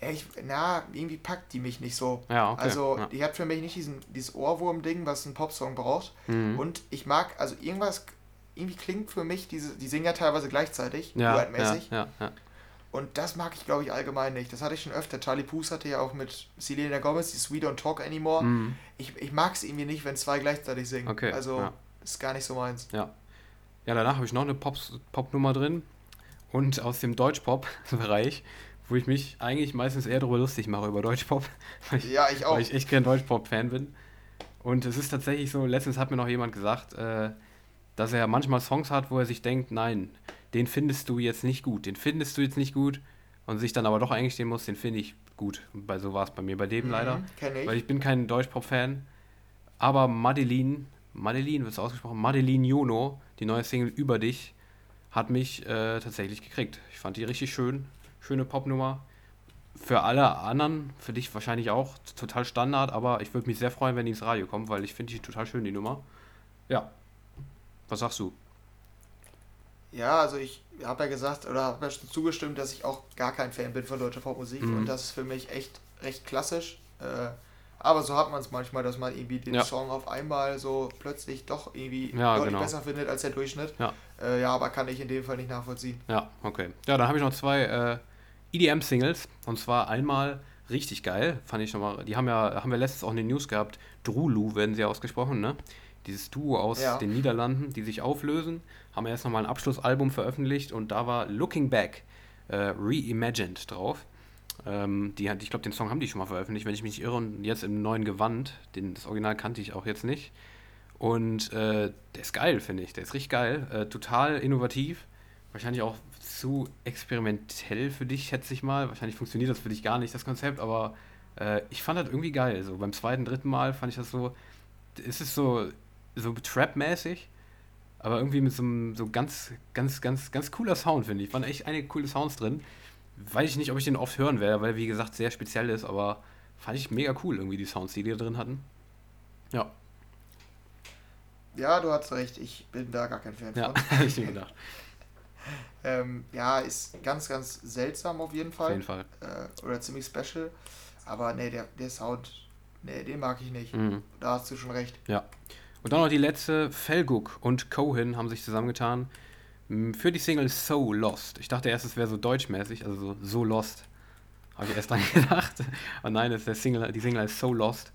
Ich, na, irgendwie packt die mich nicht so. Ja, okay. Also, ja. die hat für mich nicht diesen, dieses Ohrwurm-Ding, was ein Popsong braucht. Mhm. Und ich mag, also irgendwas irgendwie klingt für mich, diese, die singen ja teilweise gleichzeitig, ja, mäßig. Ja, ja, ja. Und das mag ich, glaube ich, allgemein nicht. Das hatte ich schon öfter. Charlie Puth hatte ja auch mit Selena Gomez, die Sweet Don't Talk Anymore. Mhm. Ich, ich mag es irgendwie nicht, wenn zwei gleichzeitig singen. Okay, also, ja. ist gar nicht so meins. Ja. Ja, danach habe ich noch eine Pop-Nummer drin. Und aus dem Deutschpop-Bereich, wo ich mich eigentlich meistens eher darüber lustig mache, über Deutschpop. Weil ich, ja, ich auch. Weil ich echt kein Deutschpop-Fan bin. Und es ist tatsächlich so, letztens hat mir noch jemand gesagt, äh, dass er manchmal Songs hat, wo er sich denkt, nein, den findest du jetzt nicht gut, den findest du jetzt nicht gut und sich dann aber doch eingestehen muss, den finde ich gut. Bei so war es bei mir bei dem mhm, leider, ich. weil ich bin kein Deutschpop-Fan, aber Madeline, Madeline wird es ausgesprochen, Madeline Jono, die neue Single über dich, hat mich äh, tatsächlich gekriegt. Ich fand die richtig schön, schöne Popnummer. Für alle anderen, für dich wahrscheinlich auch total Standard, aber ich würde mich sehr freuen, wenn die ins Radio kommt, weil ich finde die total schön, die Nummer. Ja, was sagst du? Ja, also ich habe ja gesagt oder habe ja schon zugestimmt, dass ich auch gar kein Fan bin von deutscher Popmusik mhm. und das ist für mich echt recht klassisch. Äh, aber so hat man es manchmal, dass man irgendwie den ja. Song auf einmal so plötzlich doch irgendwie ja, deutlich genau. besser findet als der Durchschnitt. Ja. Äh, ja, aber kann ich in dem Fall nicht nachvollziehen. Ja, okay. Ja, dann habe ich noch zwei äh, EDM-Singles. Und zwar einmal richtig geil, fand ich schon mal. Die haben ja, haben wir letztens auch in den News gehabt. Drulu werden sie ausgesprochen, ne? Dieses Duo aus ja. den Niederlanden, die sich auflösen, haben erst nochmal ein Abschlussalbum veröffentlicht und da war Looking Back äh, Reimagined drauf. Ähm, die, ich glaube, den Song haben die schon mal veröffentlicht, wenn ich mich nicht irre, und jetzt im neuen Gewand. Den, das Original kannte ich auch jetzt nicht. Und äh, der ist geil, finde ich. Der ist richtig geil. Äh, total innovativ. Wahrscheinlich auch zu experimentell für dich, schätze ich mal. Wahrscheinlich funktioniert das für dich gar nicht, das Konzept, aber äh, ich fand das irgendwie geil. So beim zweiten, dritten Mal fand ich das so. Es ist so, so Trap-mäßig, aber irgendwie mit so einem so ganz, ganz, ganz, ganz cooler Sound, finde ich. Waren echt einige coole Sounds drin weiß ich nicht, ob ich den oft hören werde, weil, wie gesagt, sehr speziell ist, aber fand ich mega cool, irgendwie die Sounds, die die da drin hatten. Ja. Ja, du hast recht, ich bin da gar kein Fan ja, von. ich mir gedacht. ähm, ja, ist ganz, ganz seltsam auf jeden Fall. Auf jeden Fall. Äh, oder ziemlich special. Aber nee, der, der Sound, nee, den mag ich nicht. Mhm. Da hast du schon recht. Ja. Und dann noch die letzte, Felguk und Cohen haben sich zusammengetan für die Single So Lost. Ich dachte erst, es wäre so deutschmäßig, also so, Lost. Habe ich erst dran gedacht. Aber nein, ist der Single, die Single heißt So Lost.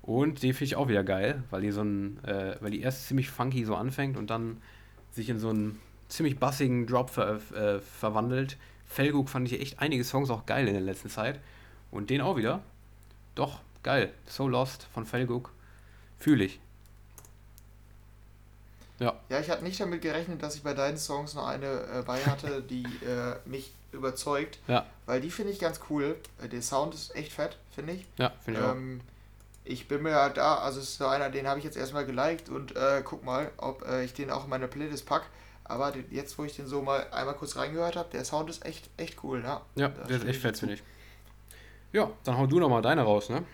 Und die finde ich auch wieder geil, weil die so ein, äh, weil die erst ziemlich funky so anfängt und dann sich in so einen ziemlich bassigen Drop ver, äh, verwandelt. Felguk fand ich echt einige Songs auch geil in der letzten Zeit. Und den auch wieder. Doch, geil. So Lost von Felguk. Fühle ich. Ja. Ja, ich hatte nicht damit gerechnet, dass ich bei deinen Songs noch eine äh, bei hatte, die äh, mich überzeugt. Ja. Weil die finde ich ganz cool. Äh, der Sound ist echt fett, finde ich. Ja, finde ich ähm, auch. Ich bin mir ja da, also es ist so einer, den habe ich jetzt erstmal geliked und äh, guck mal, ob äh, ich den auch in meine Playlist packe. Aber jetzt, wo ich den so mal einmal kurz reingehört habe, der Sound ist echt, echt cool, ja. Ja, das der ist echt fett, finde ich. Ja, dann hau du nochmal deine raus, ne?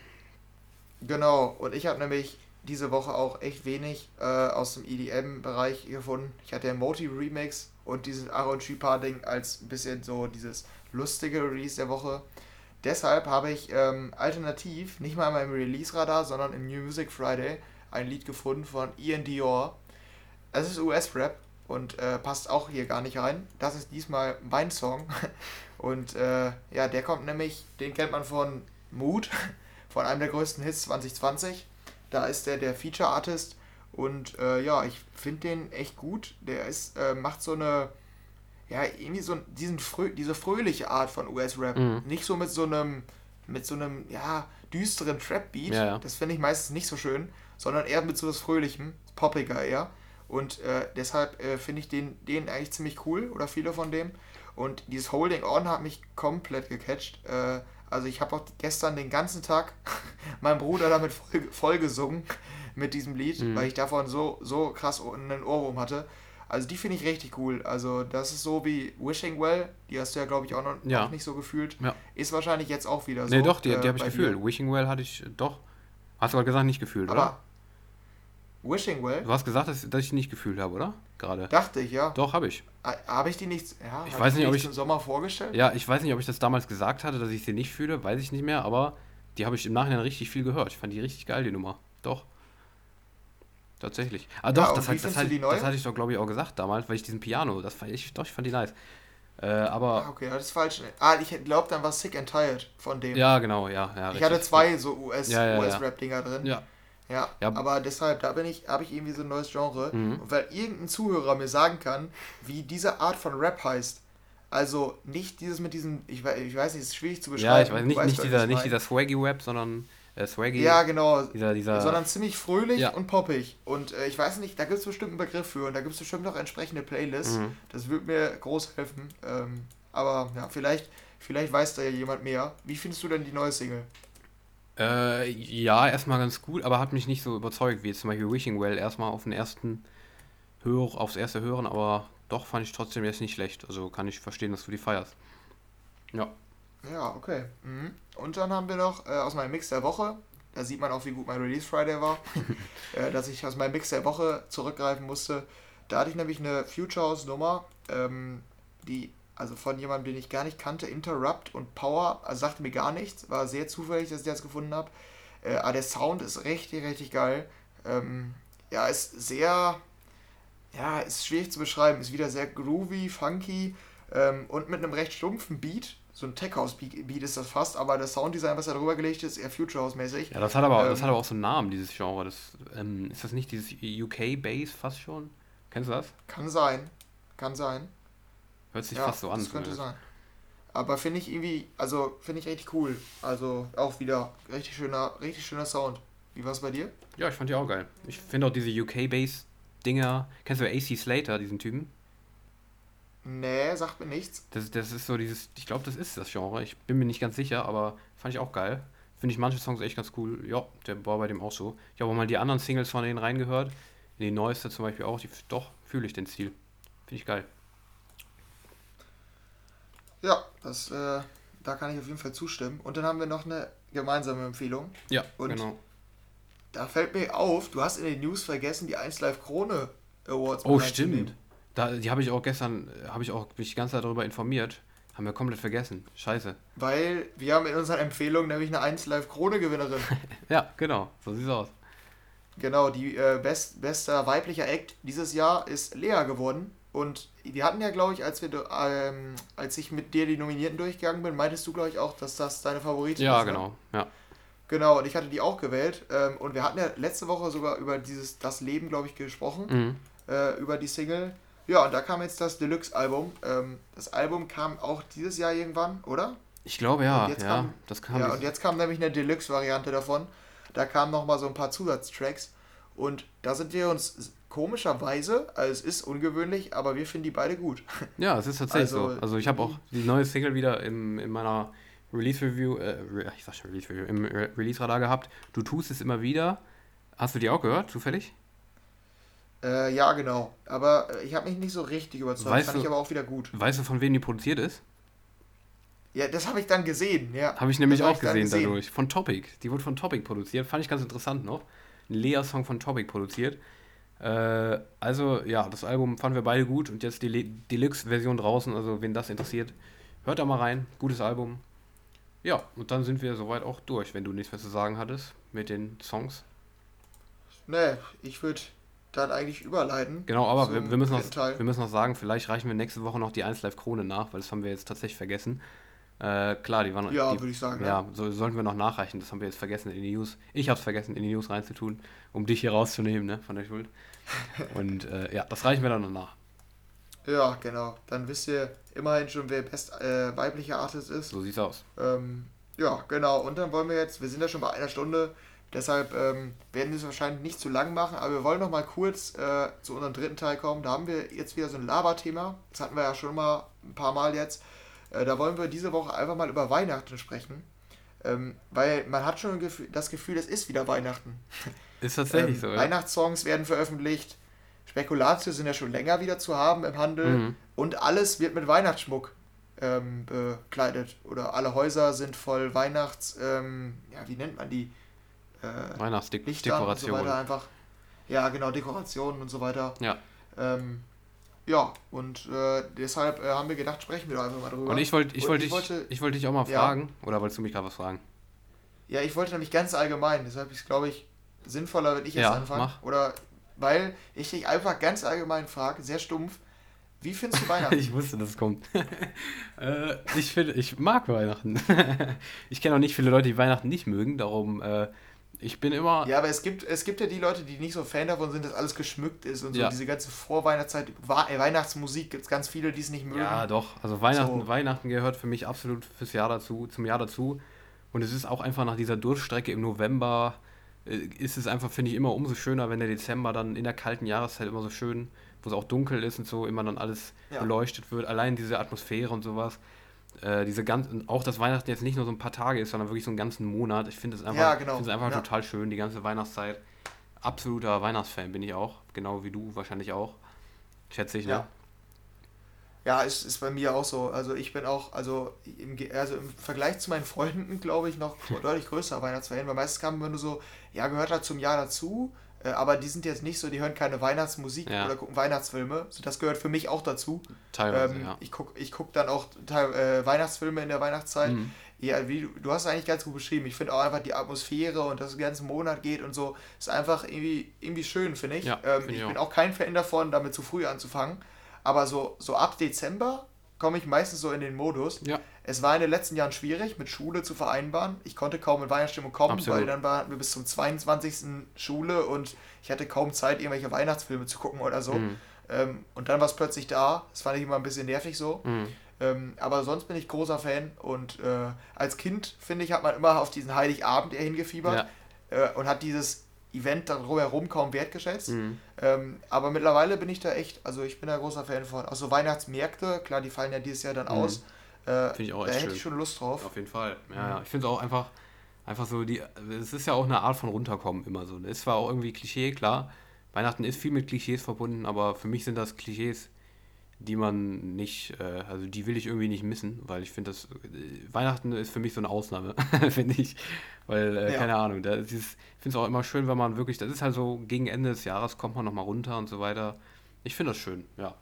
Genau, und ich habe nämlich diese Woche auch echt wenig äh, aus dem EDM-Bereich gefunden. Ich hatte ja Moti-Remix und diesen Aaron Chipa-Ding als ein bisschen so dieses lustige Release der Woche. Deshalb habe ich ähm, alternativ, nicht mal in meinem Release-Radar, sondern im New Music Friday ein Lied gefunden von Ian Dior. Es ist US-Rap und äh, passt auch hier gar nicht rein. Das ist diesmal mein Song. Und äh, ja, der kommt nämlich, den kennt man von Mood, von einem der größten Hits 2020. Da ist der der Feature Artist und äh, ja, ich finde den echt gut. Der ist, äh, macht so eine, ja, irgendwie so diesen frö diese fröhliche Art von US-Rap. Mhm. Nicht so mit so einem, mit so einem, ja, düsteren Trap-Beat. Ja, ja. Das finde ich meistens nicht so schön, sondern eher mit so was Fröhlichem, poppiger eher. Und äh, deshalb äh, finde ich den, den eigentlich ziemlich cool oder viele von dem. Und dieses Holding On hat mich komplett gecatcht. Äh, also ich habe auch gestern den ganzen Tag meinem Bruder damit voll, voll gesungen mit diesem Lied, mhm. weil ich davon so, so krass einen Ohrwurm hatte. Also die finde ich richtig cool. Also das ist so wie Wishing Well, die hast du ja glaube ich auch noch, ja. nicht so gefühlt. Ja. Ist wahrscheinlich jetzt auch wieder so. Nee, doch, die, die habe ich äh, gefühlt. Dir. Wishing Well hatte ich doch. Hast du gerade gesagt, nicht gefühlt, Aber oder? Wishing Well? Du hast gesagt, dass, dass ich nicht gefühlt habe, oder? Gerade. Dachte ich, ja. Doch, habe ich. Habe ich die nicht, ja, ich weiß nicht, ob ich im Sommer vorgestellt? Ja, ich weiß nicht, ob ich das damals gesagt hatte, dass ich sie nicht fühle, weiß ich nicht mehr, aber die habe ich im Nachhinein richtig viel gehört. Ich fand die richtig geil, die Nummer. Doch. Tatsächlich. Ah, doch, ja, das, hat, das, hat, das hatte ich doch, glaube ich, auch gesagt damals, weil ich diesen Piano, das fand ich, doch, ich fand die nice. Äh, aber. Ah, okay, das ist falsch. Ah, ich glaube, dann war Sick and Tired von dem. Ja, genau, ja. ja ich richtig. hatte zwei so US-Rap-Dinger ja, drin. Ja. Ja, ja, aber deshalb, da bin ich, habe ich irgendwie so ein neues Genre. Mhm. Und weil irgendein Zuhörer mir sagen kann, wie diese Art von Rap heißt. Also nicht dieses mit diesem, ich weiß, ich weiß nicht, es ist schwierig zu beschreiben. Ja, ich weiß nicht, nicht, dieser, nicht dieser Swaggy-Rap, sondern äh, Swaggy. Ja, genau. Dieser, dieser, sondern ziemlich fröhlich ja. und poppig. Und äh, ich weiß nicht, da gibt es bestimmt einen Begriff für und da gibt es bestimmt noch entsprechende Playlists. Mhm. Das würde mir groß helfen. Ähm, aber ja, vielleicht, vielleicht weiß da ja jemand mehr. Wie findest du denn die neue Single? Äh, ja, erstmal ganz gut, aber hat mich nicht so überzeugt, wie jetzt zum Beispiel Wishing Well erstmal auf den ersten Hör, aufs erste Hören, aber doch fand ich trotzdem jetzt nicht schlecht. Also kann ich verstehen, dass du die feierst. Ja. Ja, okay. Mhm. Und dann haben wir noch äh, aus meinem Mix der Woche, da sieht man auch, wie gut mein Release Friday war, äh, dass ich aus meinem Mix der Woche zurückgreifen musste. da hatte ich nämlich eine Future House Nummer, ähm, die, also von jemandem, den ich gar nicht kannte, Interrupt und Power, also sagte mir gar nichts, war sehr zufällig, dass ich das gefunden habe. Äh, aber der Sound ist richtig, richtig geil. Ähm, ja, ist sehr, ja, ist schwierig zu beschreiben, ist wieder sehr groovy, funky ähm, und mit einem recht stumpfen Beat. So ein Tech House Beat ist das fast, aber das Sounddesign, was da drüber gelegt ist, eher Future House mäßig. Ja, das hat aber, ähm, das hat aber auch so einen Namen, dieses Genre. Das, ähm, ist das nicht dieses UK Bass fast schon? Kennst du das? Kann sein. Kann sein. Hört sich ja, fast so an. Das könnte sein. Aber finde ich irgendwie, also finde ich richtig cool. Also auch wieder richtig schöner, richtig schöner Sound. Wie war es bei dir? Ja, ich fand die auch geil. Ich finde auch diese UK-Bass-Dinger. Kennst du AC Slater, diesen Typen? Nee, sagt mir nichts. Das, das ist so dieses, ich glaube, das ist das Genre. Ich bin mir nicht ganz sicher, aber fand ich auch geil. Finde ich manche Songs echt ganz cool. Ja, der war bei dem auch so. Ich habe auch mal die anderen Singles von denen reingehört. In die neueste zum Beispiel auch. Die, doch, fühle ich den Stil. Finde ich geil. Ja, das, äh, da kann ich auf jeden Fall zustimmen. Und dann haben wir noch eine gemeinsame Empfehlung. Ja, Und genau. Da fällt mir auf, du hast in den News vergessen, die 1 Live Krone Awards. Oh, stimmt. Da, die habe ich auch gestern, habe ich auch mich die ganze Zeit darüber informiert. Haben wir komplett vergessen. Scheiße. Weil wir haben in unseren Empfehlungen nämlich eine 1 Live Krone Gewinnerin. ja, genau. So sieht's aus. Genau, die äh, best, bester weiblicher Act dieses Jahr ist Lea geworden. Und wir hatten ja, glaube ich, als wir ähm, als ich mit dir die Nominierten durchgegangen bin, meintest du, glaube ich, auch, dass das deine Favoritin ja, ist. Ja, genau. Ne? Ja. Genau, und ich hatte die auch gewählt. Ähm, und wir hatten ja letzte Woche sogar über dieses Das Leben, glaube ich, gesprochen. Mhm. Äh, über die Single. Ja, und da kam jetzt das Deluxe-Album. Ähm, das Album kam auch dieses Jahr irgendwann, oder? Ich glaube ja. ja, kam, das kam. Ja, und jetzt kam nämlich eine Deluxe-Variante davon. Da kamen nochmal so ein paar Zusatztracks. Und da sind wir uns komischerweise, also es ist ungewöhnlich, aber wir finden die beide gut. Ja, es ist tatsächlich also, so. Also ich habe auch die neue Single wieder im, in meiner Release Review, äh, ich sag schon Release Review, im Release Radar gehabt. Du tust es immer wieder. Hast du die auch gehört, zufällig? Äh, ja, genau. Aber äh, ich habe mich nicht so richtig überzeugt. Weißt Fand du, ich aber auch wieder gut. Weißt du, von wem die produziert ist? Ja, das habe ich dann gesehen, ja. Habe ich nämlich auch gesehen, gesehen, dadurch. Von Topic. Die wurde von Topic produziert. Fand ich ganz interessant noch. Ein Lea-Song von Topic produziert. Äh, also, ja, das Album fanden wir beide gut und jetzt die Deluxe-Version draußen. Also, wen das interessiert, hört da mal rein. Gutes Album. Ja, und dann sind wir soweit auch durch, wenn du nichts mehr zu sagen hattest mit den Songs. Nee, ich würde dann eigentlich überleiten. Genau, aber wir, wir, müssen noch, wir müssen noch sagen, vielleicht reichen wir nächste Woche noch die 1 Live Krone nach, weil das haben wir jetzt tatsächlich vergessen. Äh, klar, die waren. Ja, würde ich sagen. Ja, ja, so sollten wir noch nachreichen. Das haben wir jetzt vergessen in die News. Ich habe es vergessen, in die News reinzutun, um dich hier rauszunehmen, ne, von der Schuld. Und äh, ja, das reichen wir dann noch nach. Ja, genau. Dann wisst ihr immerhin schon, wer best äh, weiblicher Artist ist. So sieht's aus. Ähm, ja, genau. Und dann wollen wir jetzt, wir sind ja schon bei einer Stunde, deshalb ähm, werden wir es wahrscheinlich nicht zu lang machen, aber wir wollen noch mal kurz äh, zu unserem dritten Teil kommen. Da haben wir jetzt wieder so ein Laberthema. Das hatten wir ja schon mal ein paar Mal jetzt. Äh, da wollen wir diese Woche einfach mal über Weihnachten sprechen. Ähm, weil man hat schon das Gefühl, es ist wieder Weihnachten. Ist tatsächlich ähm, so, ja. Weihnachtssongs werden veröffentlicht. Spekulatius sind ja schon länger wieder zu haben im Handel. Mhm. Und alles wird mit Weihnachtsschmuck ähm, bekleidet. Oder alle Häuser sind voll Weihnachts... Ähm, ja, wie nennt man die? Äh, Weihnachtsdekoration. So einfach. Ja, genau, Dekorationen und so weiter. Ja. Ähm, ja, und äh, deshalb äh, haben wir gedacht, sprechen wir doch einfach mal drüber. Und ich, wollt, ich, wollt ich, wollte ich wollte dich auch mal ja. fragen, oder wolltest du mich gerade was fragen? Ja, ich wollte nämlich ganz allgemein, deshalb ist es, glaube ich, sinnvoller, wenn ich jetzt ja, anfange. Mach. Oder weil ich dich einfach ganz allgemein frage, sehr stumpf, wie findest du Weihnachten? ich wusste, dass es kommt. äh, ich, find, ich mag Weihnachten. ich kenne auch nicht viele Leute, die Weihnachten nicht mögen, darum äh, ich bin immer. Ja, aber es gibt, es gibt ja die Leute, die nicht so Fan davon sind, dass alles geschmückt ist und so. Ja. Diese ganze Vorweihnachtszeit, äh, Weihnachtsmusik gibt es ganz viele, die es nicht mögen. Ja, doch. Also Weihnachten, so. Weihnachten gehört für mich absolut fürs Jahr dazu, zum Jahr dazu. Und es ist auch einfach nach dieser Durchstrecke im November, ist es einfach, finde ich, immer umso schöner, wenn der Dezember dann in der kalten Jahreszeit immer so schön, wo es auch dunkel ist und so, immer dann alles ja. beleuchtet wird. Allein diese Atmosphäre und sowas äh, diese ganzen, auch dass Weihnachten jetzt nicht nur so ein paar Tage ist, sondern wirklich so einen ganzen Monat. Ich finde es einfach, ja, genau. einfach ja. total schön, die ganze Weihnachtszeit. Absoluter Weihnachtsfan bin ich auch, genau wie du wahrscheinlich auch. Schätze ich, ne? Ja. Ja, ist, ist bei mir auch so. Also ich bin auch, also im, also im Vergleich zu meinen Freunden, glaube ich, noch deutlich größer Weihnachtsfan, weil meistens kam immer nur so, ja, gehört halt zum Jahr dazu, Äh, aber die sind jetzt nicht so, die hören keine Weihnachtsmusik ja. oder gucken Weihnachtsfilme. Das gehört für mich auch dazu. Teilweise, ähm, ja. Ich gucke ich guck dann auch äh, Weihnachtsfilme in der Weihnachtszeit. Mhm. Ja, wie du hast eigentlich ganz gut beschrieben. Ich finde auch einfach die Atmosphäre und dass es den ganzen Monat geht und so, ist einfach irgendwie, irgendwie schön, finde ich. Ja, ähm, find ich, ich bin auch kein Fan davon, damit zu früh anzufangen. Aber so, so ab Dezember komme ich meistens so in den Modus. Ja. Es war in den letzten Jahren schwierig, mit Schule zu vereinbaren. Ich konnte kaum in Weihnachtsstimmung kommen, Absolut. weil dann waren wir bis zum 22. Schule und ich hatte kaum Zeit, irgendwelche Weihnachtsfilme zu gucken oder so. Mhm. Ähm, und dann war es plötzlich da. Das fand ich immer ein bisschen nervig so. Mhm. Ähm, aber sonst bin ich großer Fan und äh, als Kind, finde ich, hat man immer auf diesen Heiligabend hingefiebert ja. äh, und hat dieses Event drumherum kaum wertgeschätzt. Mhm. Ähm, aber mittlerweile bin ich da echt, also ich bin da großer Fan von. Also Weihnachtsmärkte, klar, die fallen ja dieses Jahr dann mhm. aus. Äh, finde ich auch da hätte schön. ich schon Lust drauf. Auf jeden Fall. Ja, mhm. ja. Ich finde es auch einfach, einfach so, die, es ist ja auch eine Art von runterkommen immer so. Es war auch irgendwie Klischee, klar. Weihnachten ist viel mit Klischees verbunden, aber für mich sind das Klischees, die man nicht, äh, also die will ich irgendwie nicht missen, weil ich finde, das äh, Weihnachten ist für mich so eine Ausnahme, finde ich. Weil, äh, ja. keine Ahnung, da ist, ich finde es auch immer schön, wenn man wirklich, das ist halt so, gegen Ende des Jahres kommt man nochmal runter und so weiter. Ich finde das schön, ja.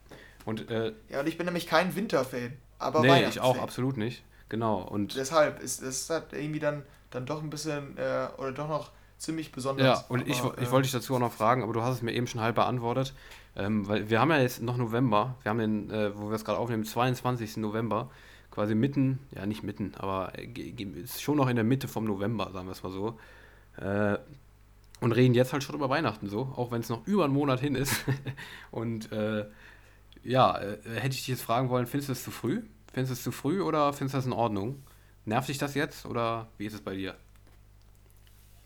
Und, äh, ja, und ich bin nämlich kein Winterfan, aber Nee, ich auch absolut nicht, genau. Und deshalb ist es halt irgendwie dann, dann doch ein bisschen, äh, oder doch noch ziemlich besonders. Ja, und aber, ich, ich wollte dich dazu auch noch fragen, aber du hast es mir eben schon halb beantwortet. Ähm, weil wir haben ja jetzt noch November, wir haben den, äh, wo wir es gerade aufnehmen, 22. November, quasi mitten, ja nicht mitten, aber äh, ist schon noch in der Mitte vom November, sagen wir es mal so. Äh, und reden jetzt halt schon über Weihnachten so, auch wenn es noch über einen Monat hin ist. und äh, ja, äh, hätte ich dich jetzt fragen wollen, findest du es zu früh? Findest du es zu früh oder findest du das in Ordnung? Nervt dich das jetzt oder wie ist es bei dir?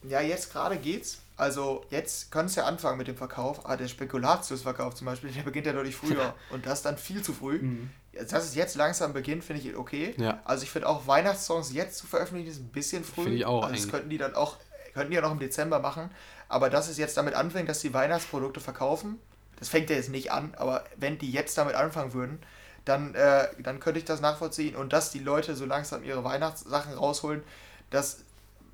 Ja, jetzt gerade geht's. Also jetzt können es ja anfangen mit dem Verkauf. Ah, der Spekulatiusverkauf zum Beispiel, der beginnt ja deutlich früher. und das dann viel zu früh. Mhm. Dass es jetzt langsam beginnt, finde ich okay. Ja. Also ich finde auch Weihnachtssongs jetzt zu veröffentlichen, ist ein bisschen früh. Finde ich auch. Also das könnten die dann auch, könnten die ja noch im Dezember machen. Aber dass es jetzt damit anfängt, dass die Weihnachtsprodukte verkaufen, das fängt ja jetzt nicht an, aber wenn die jetzt damit anfangen würden, dann, äh, dann könnte ich das nachvollziehen. Und dass die Leute so langsam ihre Weihnachtssachen rausholen, das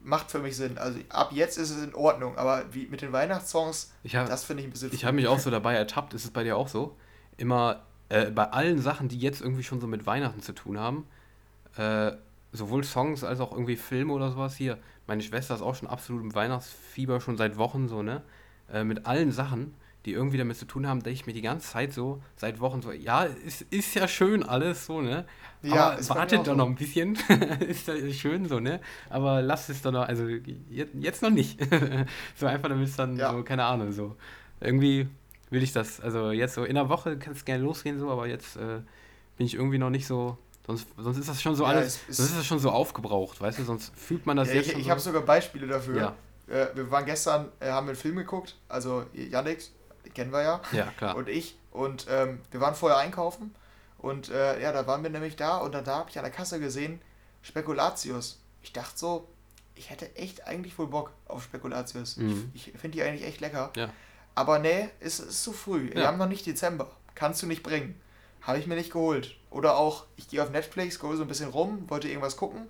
macht für mich Sinn. Also ab jetzt ist es in Ordnung, aber wie mit den Weihnachtssongs, hab, das finde ich ein bisschen. Ich habe mich auch so dabei ertappt, ist es bei dir auch so? Immer äh, bei allen Sachen, die jetzt irgendwie schon so mit Weihnachten zu tun haben, äh, sowohl Songs als auch irgendwie Filme oder sowas hier. Meine Schwester ist auch schon absolut im Weihnachtsfieber schon seit Wochen so, ne? Äh, mit allen Sachen die irgendwie damit zu tun haben, denke ich mir die ganze Zeit so, seit Wochen so, ja, ist, ist ja schön alles so, ne? Ja, Aber wartet doch so. noch ein bisschen. ist ja schön so, ne? Aber lasst es doch noch, also jetzt, jetzt noch nicht. so einfach, damit es dann ja. so, keine Ahnung, so. Irgendwie will ich das, also jetzt so in der Woche kann es gerne losgehen, so, aber jetzt äh, bin ich irgendwie noch nicht so. Sonst, sonst ist das schon so ja, alles, sonst ist das schon so aufgebraucht, weißt du, sonst fühlt man das ja, jetzt ich. Ich so. habe sogar Beispiele dafür. Ja. Äh, wir waren gestern, äh, haben einen Film geguckt, also Yannick, kennen wir ja. Ja, klar. Und ich. Und ähm, wir waren vorher einkaufen. Und äh, ja, da waren wir nämlich da. Und dann da habe ich an der Kasse gesehen, Spekulatius. Ich dachte so, ich hätte echt eigentlich wohl Bock auf Spekulatius. Mhm. Ich, ich finde die eigentlich echt lecker. Ja. Aber nee, es ist, ist zu früh. Ja. Wir haben noch nicht Dezember. Kannst du nicht bringen. Habe ich mir nicht geholt. Oder auch, ich gehe auf Netflix, gehe so ein bisschen rum, wollte irgendwas gucken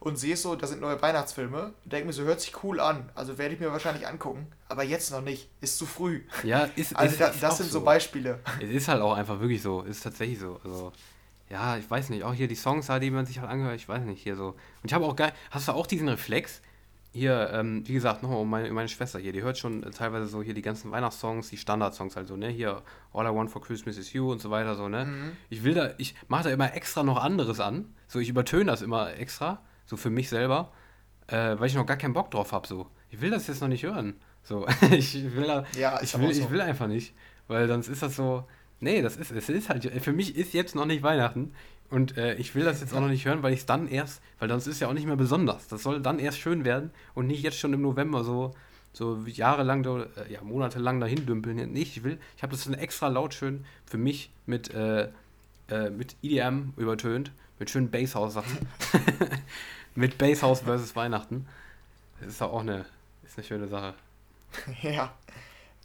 und sehe so, da sind neue Weihnachtsfilme und denke mir so, hört sich cool an. Also werde ich mir wahrscheinlich angucken, aber jetzt noch nicht. Ist zu früh. Ja, ist Also ist, da, das sind so. so Beispiele. Es ist halt auch einfach wirklich so. Ist tatsächlich so. Also, ja, ich weiß nicht. Auch hier die Songs, die man sich halt angehört, ich weiß nicht, hier so. Und ich habe auch geil. Hast du auch diesen Reflex? Hier, ähm, wie gesagt, nochmal um meine, meine Schwester hier, die hört schon äh, teilweise so hier die ganzen Weihnachtssongs, die Standardsongs halt so, ne? Hier All I Want for Christmas is You und so weiter, so, ne? Mhm. Ich will da, ich mache da immer extra noch anderes an. So, ich übertöne das immer extra so für mich selber, äh, weil ich noch gar keinen Bock drauf habe. So. Ich will das jetzt noch nicht hören. So, ich will, da, ja, ich, will, so. ich will einfach nicht. Weil sonst ist das so, nee, das ist, es ist halt, für mich ist jetzt noch nicht Weihnachten. Und äh, ich will das jetzt auch noch nicht hören, weil ich es dann erst, weil sonst ist ja auch nicht mehr besonders. Das soll dann erst schön werden und nicht jetzt schon im November so, so jahrelang, äh, ja, monatelang dahin dümpeln. Nee, ich will, ich habe das dann extra laut schön für mich mit, äh, äh, mit EDM übertönt, mit schönen Basshouse-Sachen. mit Basehouse versus Weihnachten. Das ist auch eine, ist eine schöne Sache. ja.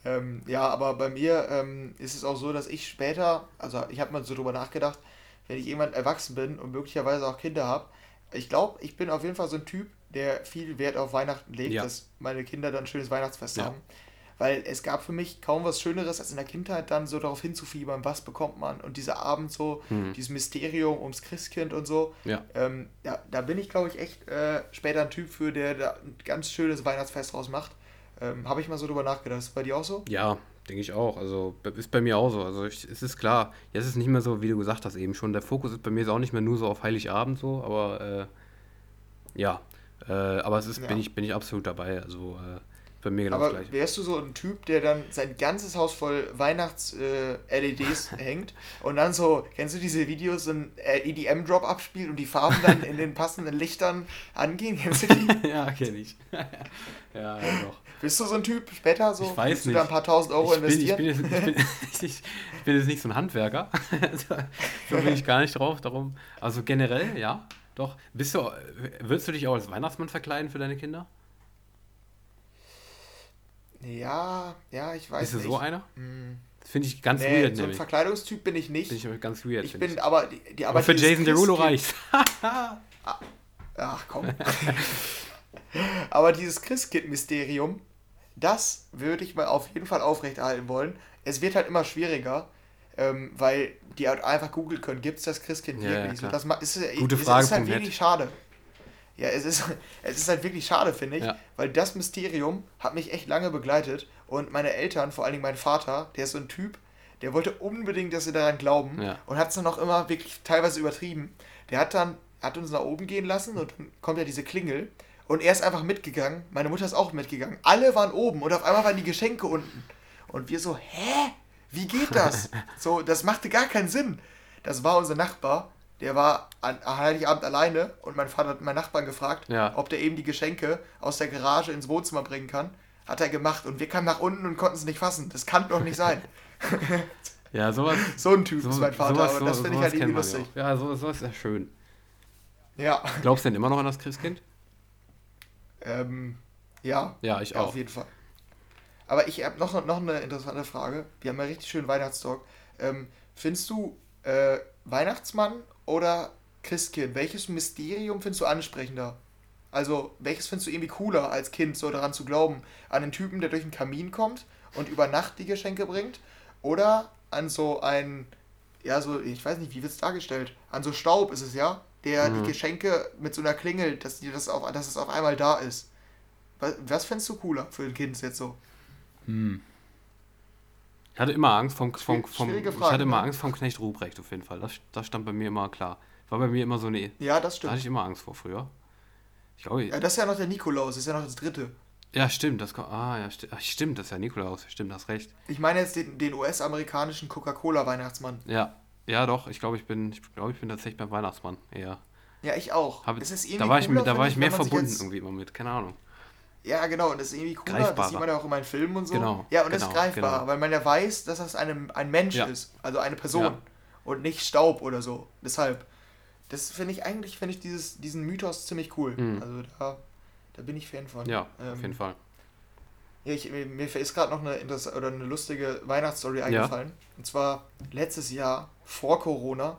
Ähm, ja, aber bei mir ähm, ist es auch so, dass ich später, also ich habe mal so drüber nachgedacht, wenn ich irgendwann erwachsen bin und möglicherweise auch Kinder habe, ich glaube, ich bin auf jeden Fall so ein Typ, der viel Wert auf Weihnachten legt, ja. dass meine Kinder dann ein schönes Weihnachtsfest ja. haben. weil es gab für mich kaum was Schöneres, als in der Kindheit dann so darauf hinzufiebern, was bekommt man. Und dieser Abend so, mhm. dieses Mysterium ums Christkind und so. Ja. Ähm, ja da bin ich, glaube ich, echt äh, später ein Typ für, der da ein ganz schönes Weihnachtsfest draus macht. Ähm, Habe ich mal so drüber nachgedacht. Ist bei dir auch so? Ja, denke ich auch. Also ist bei mir auch so. Also ich, es ist klar, jetzt ist es nicht mehr so, wie du gesagt hast eben schon. Der Fokus ist bei mir auch nicht mehr nur so auf Heiligabend so, aber äh, ja. Äh, aber es ist, ja. bin, ich, bin ich absolut dabei. Also äh, bei mir genau Aber das Gleiche. wärst du so ein Typ, der dann sein ganzes Haus voll Weihnachts-LEDs äh, hängt und dann so, kennst du diese Videos, ein äh, EDM-Drop abspielt und die Farben dann in den passenden Lichtern angehen? Kennst du die? ja, kenne ich. ja, ja, doch. Bist du so ein Typ später so? Ich weiß nicht. du da ein paar tausend Euro ich investieren? Bin, ich, bin jetzt, ich, bin, ich, bin jetzt nicht so ein Handwerker. so bin ich gar nicht drauf. Darum. Also generell, ja, doch. Bist du, würdest du dich auch als Weihnachtsmann verkleiden für deine Kinder? Ja, ja, ich weiß Bist du nicht. so einer? Hm. Das finde ich ganz nee, weird. So ein Verkleidungstyp bin ich nicht. Finde ich ganz weird. Ich bin ich. aber die, die aber, aber für Jason Derulo reicht. Ah, ach komm. aber dieses Christkind-Mysterium, das würde ich mal auf jeden Fall aufrechterhalten wollen. Es wird halt immer schwieriger, ähm, weil die halt einfach googeln können, gibt es das Christkind ja, wirklich? Ja, das ist, Gute Frage. Das ist halt wirklich schade. Ja, es ist, es ist halt wirklich schade, finde ich, ja. weil das Mysterium hat mich echt lange begleitet und meine Eltern, vor allen Dingen mein Vater, der ist so ein Typ, der wollte unbedingt, dass sie daran glauben ja. und hat es dann auch immer wirklich teilweise übertrieben. Der hat dann, hat uns nach oben gehen lassen und dann kommt ja diese Klingel und er ist einfach mitgegangen, meine Mutter ist auch mitgegangen. Alle waren oben und auf einmal waren die Geschenke unten. Und wir so, hä? Wie geht das? so, das machte gar keinen Sinn. Das war unser Nachbar der war an Heiligabend alleine und mein Vater hat meinen Nachbarn gefragt, ja. ob der eben die Geschenke aus der Garage ins Wohnzimmer bringen kann. Hat er gemacht und wir kamen nach unten und konnten es nicht fassen. Das kann doch nicht sein. ja, sowas. So ein Typ so, ist mein Vater, sowas, aber das finde ich halt irgendwie lustig. Ja, so, sowas ist ja schön. Ja. Glaubst du denn immer noch an das Christkind? Ähm, ja. Ja, ich auch. Auf jeden Fall. Aber ich habe noch, noch eine interessante Frage. Wir haben ja richtig schönen Weihnachtstalk. Ähm, findest du äh, Weihnachtsmann oder Christkind? Welches Mysterium findest du ansprechender? Also, welches findest du irgendwie cooler als Kind, so daran zu glauben? An den Typen, der durch den Kamin kommt und über Nacht die Geschenke bringt? Oder an so ein, ja, so, ich weiß nicht, wie wird es dargestellt? An so Staub ist es ja, der mhm. die Geschenke mit so einer Klingel, dass, die das auf, dass es auf einmal da ist. Was, was findest du cooler für ein Kind jetzt so? Hm. Ich hatte immer Angst vom, vom, vom Frage, ich hatte immer ne? Angst vom Knecht Ruprecht auf jeden Fall. Das, das stand bei mir immer klar. War bei mir immer so eine. Ja, das stimmt. Da hatte ich immer Angst vor früher. Ich glaube, ja, das ist ja noch der Nikolaus, das ist ja noch das dritte. Ja, stimmt, das ah ja, sti stimmt, das ist ja Nikolaus, stimmt, hast recht. Ich meine jetzt den, den US-amerikanischen Coca-Cola Weihnachtsmann. Ja. Ja, doch, ich glaube, ich bin ich glaube, ich bin tatsächlich beim Weihnachtsmann eher. Ja, ich auch. Hab, da war ich, mit, da war ich mehr verbunden irgendwie immer mit, keine Ahnung. Ja, genau, und das ist irgendwie cooler, das sieht man ja auch in meinen Filmen und so. Genau, ja, und genau, das ist greifbar, genau. weil man ja weiß, dass das eine, ein Mensch ja. ist, also eine Person ja. und nicht Staub oder so. Deshalb, das finde ich eigentlich, finde ich dieses, diesen Mythos ziemlich cool. Mhm. Also da, da bin ich Fan von. Ja, ähm, auf jeden Fall. Ich, mir ist gerade noch eine, oder eine lustige Weihnachtsstory eingefallen. Ja. Und zwar letztes Jahr, vor Corona,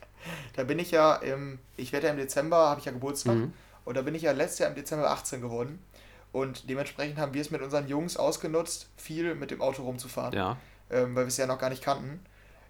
da bin ich ja im, ich werde ja im Dezember, habe ich ja Geburtstag, mhm. und da bin ich ja letztes Jahr im Dezember 18 geworden. Und dementsprechend haben wir es mit unseren Jungs ausgenutzt, viel mit dem Auto rumzufahren. Ja. Ähm, weil wir es ja noch gar nicht kannten.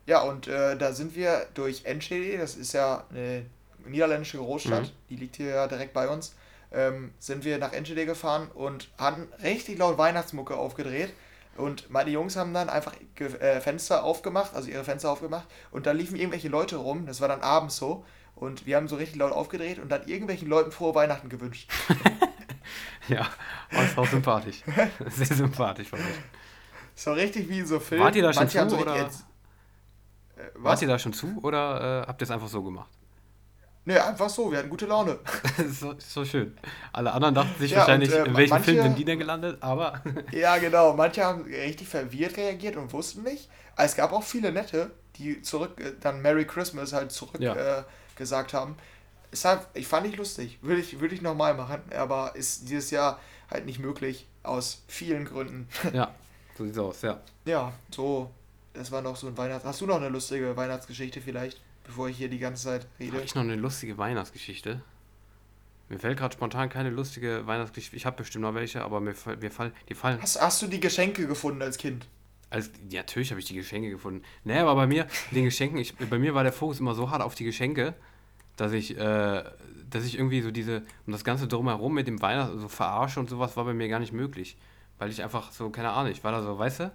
Ja, und äh, da sind wir durch Enschede, das ist ja eine niederländische Großstadt, mhm. die liegt hier ja direkt bei uns, ähm, sind wir nach Enschede gefahren und hatten richtig laut Weihnachtsmucke aufgedreht. Und meine Jungs haben dann einfach äh, Fenster aufgemacht, also ihre Fenster aufgemacht, und da liefen irgendwelche Leute rum, das war dann abends so, und wir haben so richtig laut aufgedreht und dann irgendwelchen Leuten frohe Weihnachten gewünscht. Ja, aber ist auch sympathisch. Sehr sympathisch von euch. So richtig wie in so Filmen. Wart ihr da schon Manche zu? So oder? Jetzt, äh, Wart ihr da schon zu oder äh, habt ihr es einfach so gemacht? Nee, einfach so, wir hatten gute Laune. so, so schön. Alle anderen dachten sich ja, wahrscheinlich, und, äh, in welchem manche, Film sind die denn gelandet, aber. ja, genau. Manche haben richtig verwirrt reagiert und wussten nicht. Aber es gab auch viele nette, die zurück, äh, dann Merry Christmas halt zurück ja. äh, gesagt haben ist halt, ich fand ich lustig. Würde ich, würde ich nochmal machen, aber ist dieses Jahr halt nicht möglich, aus vielen Gründen. Ja, so sieht's aus, ja. Ja, so, das war noch so ein Weihnachts... Hast du noch eine lustige Weihnachtsgeschichte vielleicht, bevor ich hier die ganze Zeit rede? Habe ich noch eine lustige Weihnachtsgeschichte? Mir fällt gerade spontan keine lustige Weihnachtsgeschichte. Ich habe bestimmt noch welche, aber mir, mir fallen die fallen. Hast, hast du die Geschenke gefunden als Kind? Also, ja, natürlich habe ich die Geschenke gefunden. Nee, aber bei mir, den Geschenken, ich, bei mir war der Fokus immer so hart auf die Geschenke, dass ich, äh, dass ich irgendwie so diese, und das Ganze drumherum mit dem Weihnachten, so verarsche und sowas war bei mir gar nicht möglich. Weil ich einfach so, keine Ahnung, ich war da so, weißt du,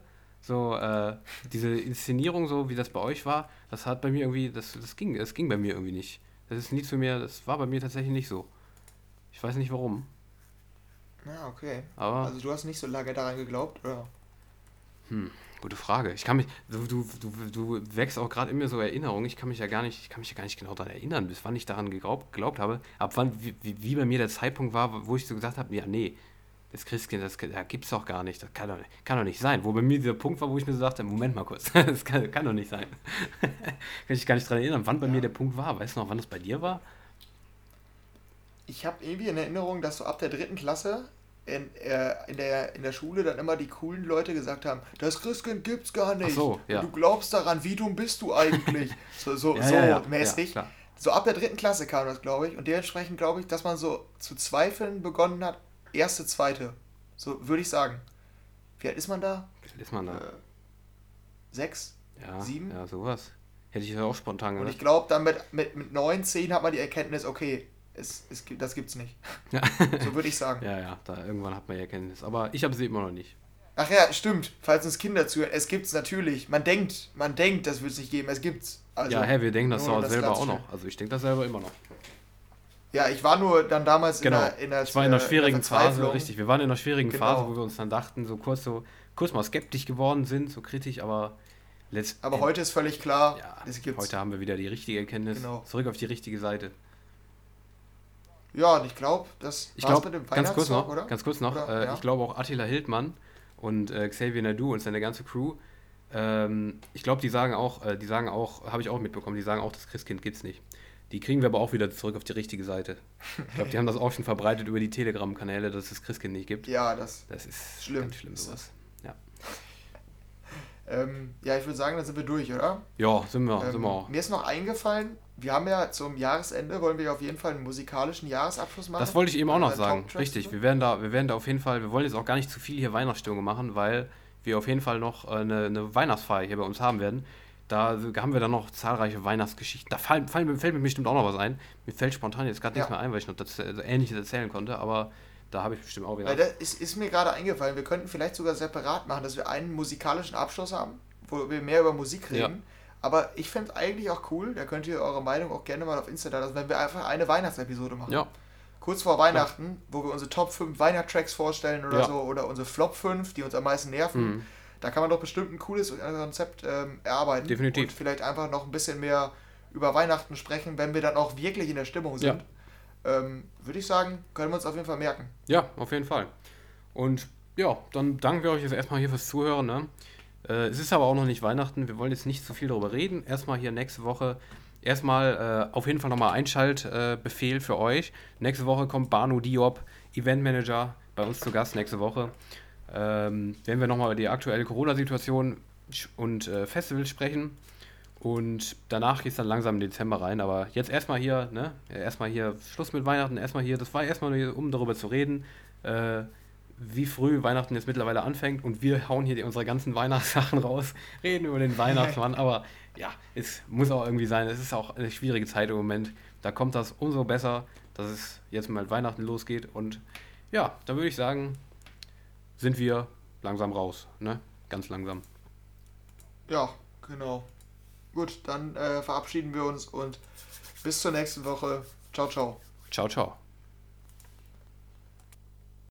so, äh, diese Inszenierung, so wie das bei euch war, das hat bei mir irgendwie, das, das ging, das ging bei mir irgendwie nicht. Das ist nie zu mir, das war bei mir tatsächlich nicht so. Ich weiß nicht warum. Ja, okay. Aber also du hast nicht so lange daran geglaubt, oder? Hm, gute Frage. Ich kann mich, du, du, du, du wächst auch gerade in mir so Erinnerungen. Ich kann mich ja gar nicht, ich kann mich ja gar nicht genau daran erinnern, bis wann ich daran geglaubt, geglaubt habe. Ab wann, wie, wie bei mir der Zeitpunkt war, wo ich so gesagt habe, ja, nee, das Christkind, das, das es doch gar nicht. Das kann doch, kann doch nicht sein. Wo bei mir dieser Punkt war, wo ich mir so dachte, Moment mal kurz, das kann, kann doch nicht sein. kann ich gar nicht daran erinnern, wann bei ja. mir der Punkt war. Weißt du noch, wann das bei dir war? Ich habe irgendwie in Erinnerung, dass so ab der dritten Klasse in, äh, in, der, in der Schule dann immer die coolen Leute gesagt haben, das Christkind gibt's gar nicht. So, ja. Du glaubst daran, wie dumm bist du eigentlich? So, so, ja, so mäßig. so ab der dritten Klasse kam das, glaube ich. Und dementsprechend glaube ich, dass man so zu zweifeln begonnen hat, erste, zweite. So würde ich sagen. Wie alt ist man da? Wie alt ist man da? Äh, sechs? Ja, sieben? Ja, sowas. Hätte ich ja auch spontan gemacht. Und ich glaube, dann mit, mit, mit neun, zehn hat man die Erkenntnis, okay, es, es gibt, das gibt's nicht. Ja. so würde ich sagen. Ja, ja, da irgendwann hat man die Erkenntnis. Aber ich habe sie immer noch nicht. Ach ja, stimmt. Falls uns Kinder zuhören, es gibt's natürlich. Man denkt, man denkt, das wird es nicht geben. Es gibt's. Also, ja, hä, wir denken das auch selber auch noch. Also ich denke das selber immer noch. Ja, ich war nur dann damals genau. in der, in der Ich war in einer schwierigen in der Phase, richtig. Wir waren in einer schwierigen genau. Phase, wo wir uns dann dachten, so kurz so kurz mal skeptisch geworden sind, so kritisch, aber letztendlich. Aber heute ist völlig klar, ja, es gibt's. Heute haben wir wieder die richtige Erkenntnis. Genau. Zurück auf die richtige Seite. Ja, und ich glaube, das ich glaub, mit dem ganz kurz noch, oder? Ganz kurz noch, oder, äh, ja. ich glaube auch Attila Hildmann und äh, Xavier Nadu und seine ganze Crew, ähm, ich glaube, die sagen auch, äh, die sagen auch, habe ich auch mitbekommen, die sagen auch, das Christkind gibt's nicht. Die kriegen wir aber auch wieder zurück auf die richtige Seite. Ich glaube, die haben das auch schon verbreitet über die Telegram-Kanäle, dass es Christkind nicht gibt. Ja, das, das ist schlimm. ganz schlimm sowas. Ja. Ähm, ja, ich würde sagen, dann sind wir durch, oder? Ja, sind wir. Ähm, sind wir auch. Mir ist noch eingefallen, wir haben ja zum Jahresende, wollen wir auf jeden Fall einen musikalischen Jahresabschluss machen. Das wollte ich eben auch noch sagen. Richtig, wir werden, da, wir werden da auf jeden Fall, wir wollen jetzt auch gar nicht zu viel hier Weihnachtsstimmung machen, weil wir auf jeden Fall noch äh, eine, eine Weihnachtsfeier hier bei uns haben werden. Da haben wir dann noch zahlreiche Weihnachtsgeschichten. Da fallen, fallen, fällt mir bestimmt auch noch was ein. Mir fällt spontan jetzt gerade ja. nichts mehr ein, weil ich noch das, also Ähnliches erzählen konnte, aber da habe ich bestimmt auch wieder. Weil das ist, ist mir gerade eingefallen, wir könnten vielleicht sogar separat machen, dass wir einen musikalischen Abschluss haben, wo wir mehr über Musik reden. Ja. Aber ich fände es eigentlich auch cool, da könnt ihr eure Meinung auch gerne mal auf Instagram lassen, wenn wir einfach eine Weihnachtsepisode machen. Ja. Kurz vor Weihnachten, ja. wo wir unsere Top 5 Weihnachtstracks vorstellen oder so, oder unsere Flop 5, die uns am meisten nerven. Mhm da kann man doch bestimmt ein cooles Konzept ähm, erarbeiten. Definitiv. Und vielleicht einfach noch ein bisschen mehr über Weihnachten sprechen, wenn wir dann auch wirklich in der Stimmung sind. Ja. Ähm, Würde ich sagen, können wir uns auf jeden Fall merken. Ja, auf jeden Fall. Und ja, dann danken wir euch jetzt erstmal hier fürs Zuhören. Ne? Äh, es ist aber auch noch nicht Weihnachten. Wir wollen jetzt nicht zu viel darüber reden. Erstmal hier nächste Woche. Erstmal äh, auf jeden Fall nochmal Einschaltbefehl äh, für euch. Nächste Woche kommt Banu Diop, Eventmanager, bei uns zu Gast nächste Woche ähm, werden wir nochmal über die aktuelle Corona-Situation und äh, Festivals sprechen. Und danach geht es dann langsam im Dezember rein. Aber jetzt erstmal hier, ne? Erstmal hier Schluss mit Weihnachten, erstmal hier, das war erstmal nur, um darüber zu reden, äh, wie früh Weihnachten jetzt mittlerweile anfängt. Und wir hauen hier unsere ganzen Weihnachtssachen raus, reden über den Weihnachtsmann. Aber ja, es muss auch irgendwie sein. Es ist auch eine schwierige Zeit im Moment. Da kommt das umso besser, dass es jetzt mal Weihnachten losgeht. Und ja, da würde ich sagen, sind wir langsam raus, ne? Ganz langsam. Ja, genau. Gut, dann äh, verabschieden wir uns und bis zur nächsten Woche. Ciao, ciao. Ciao, ciao.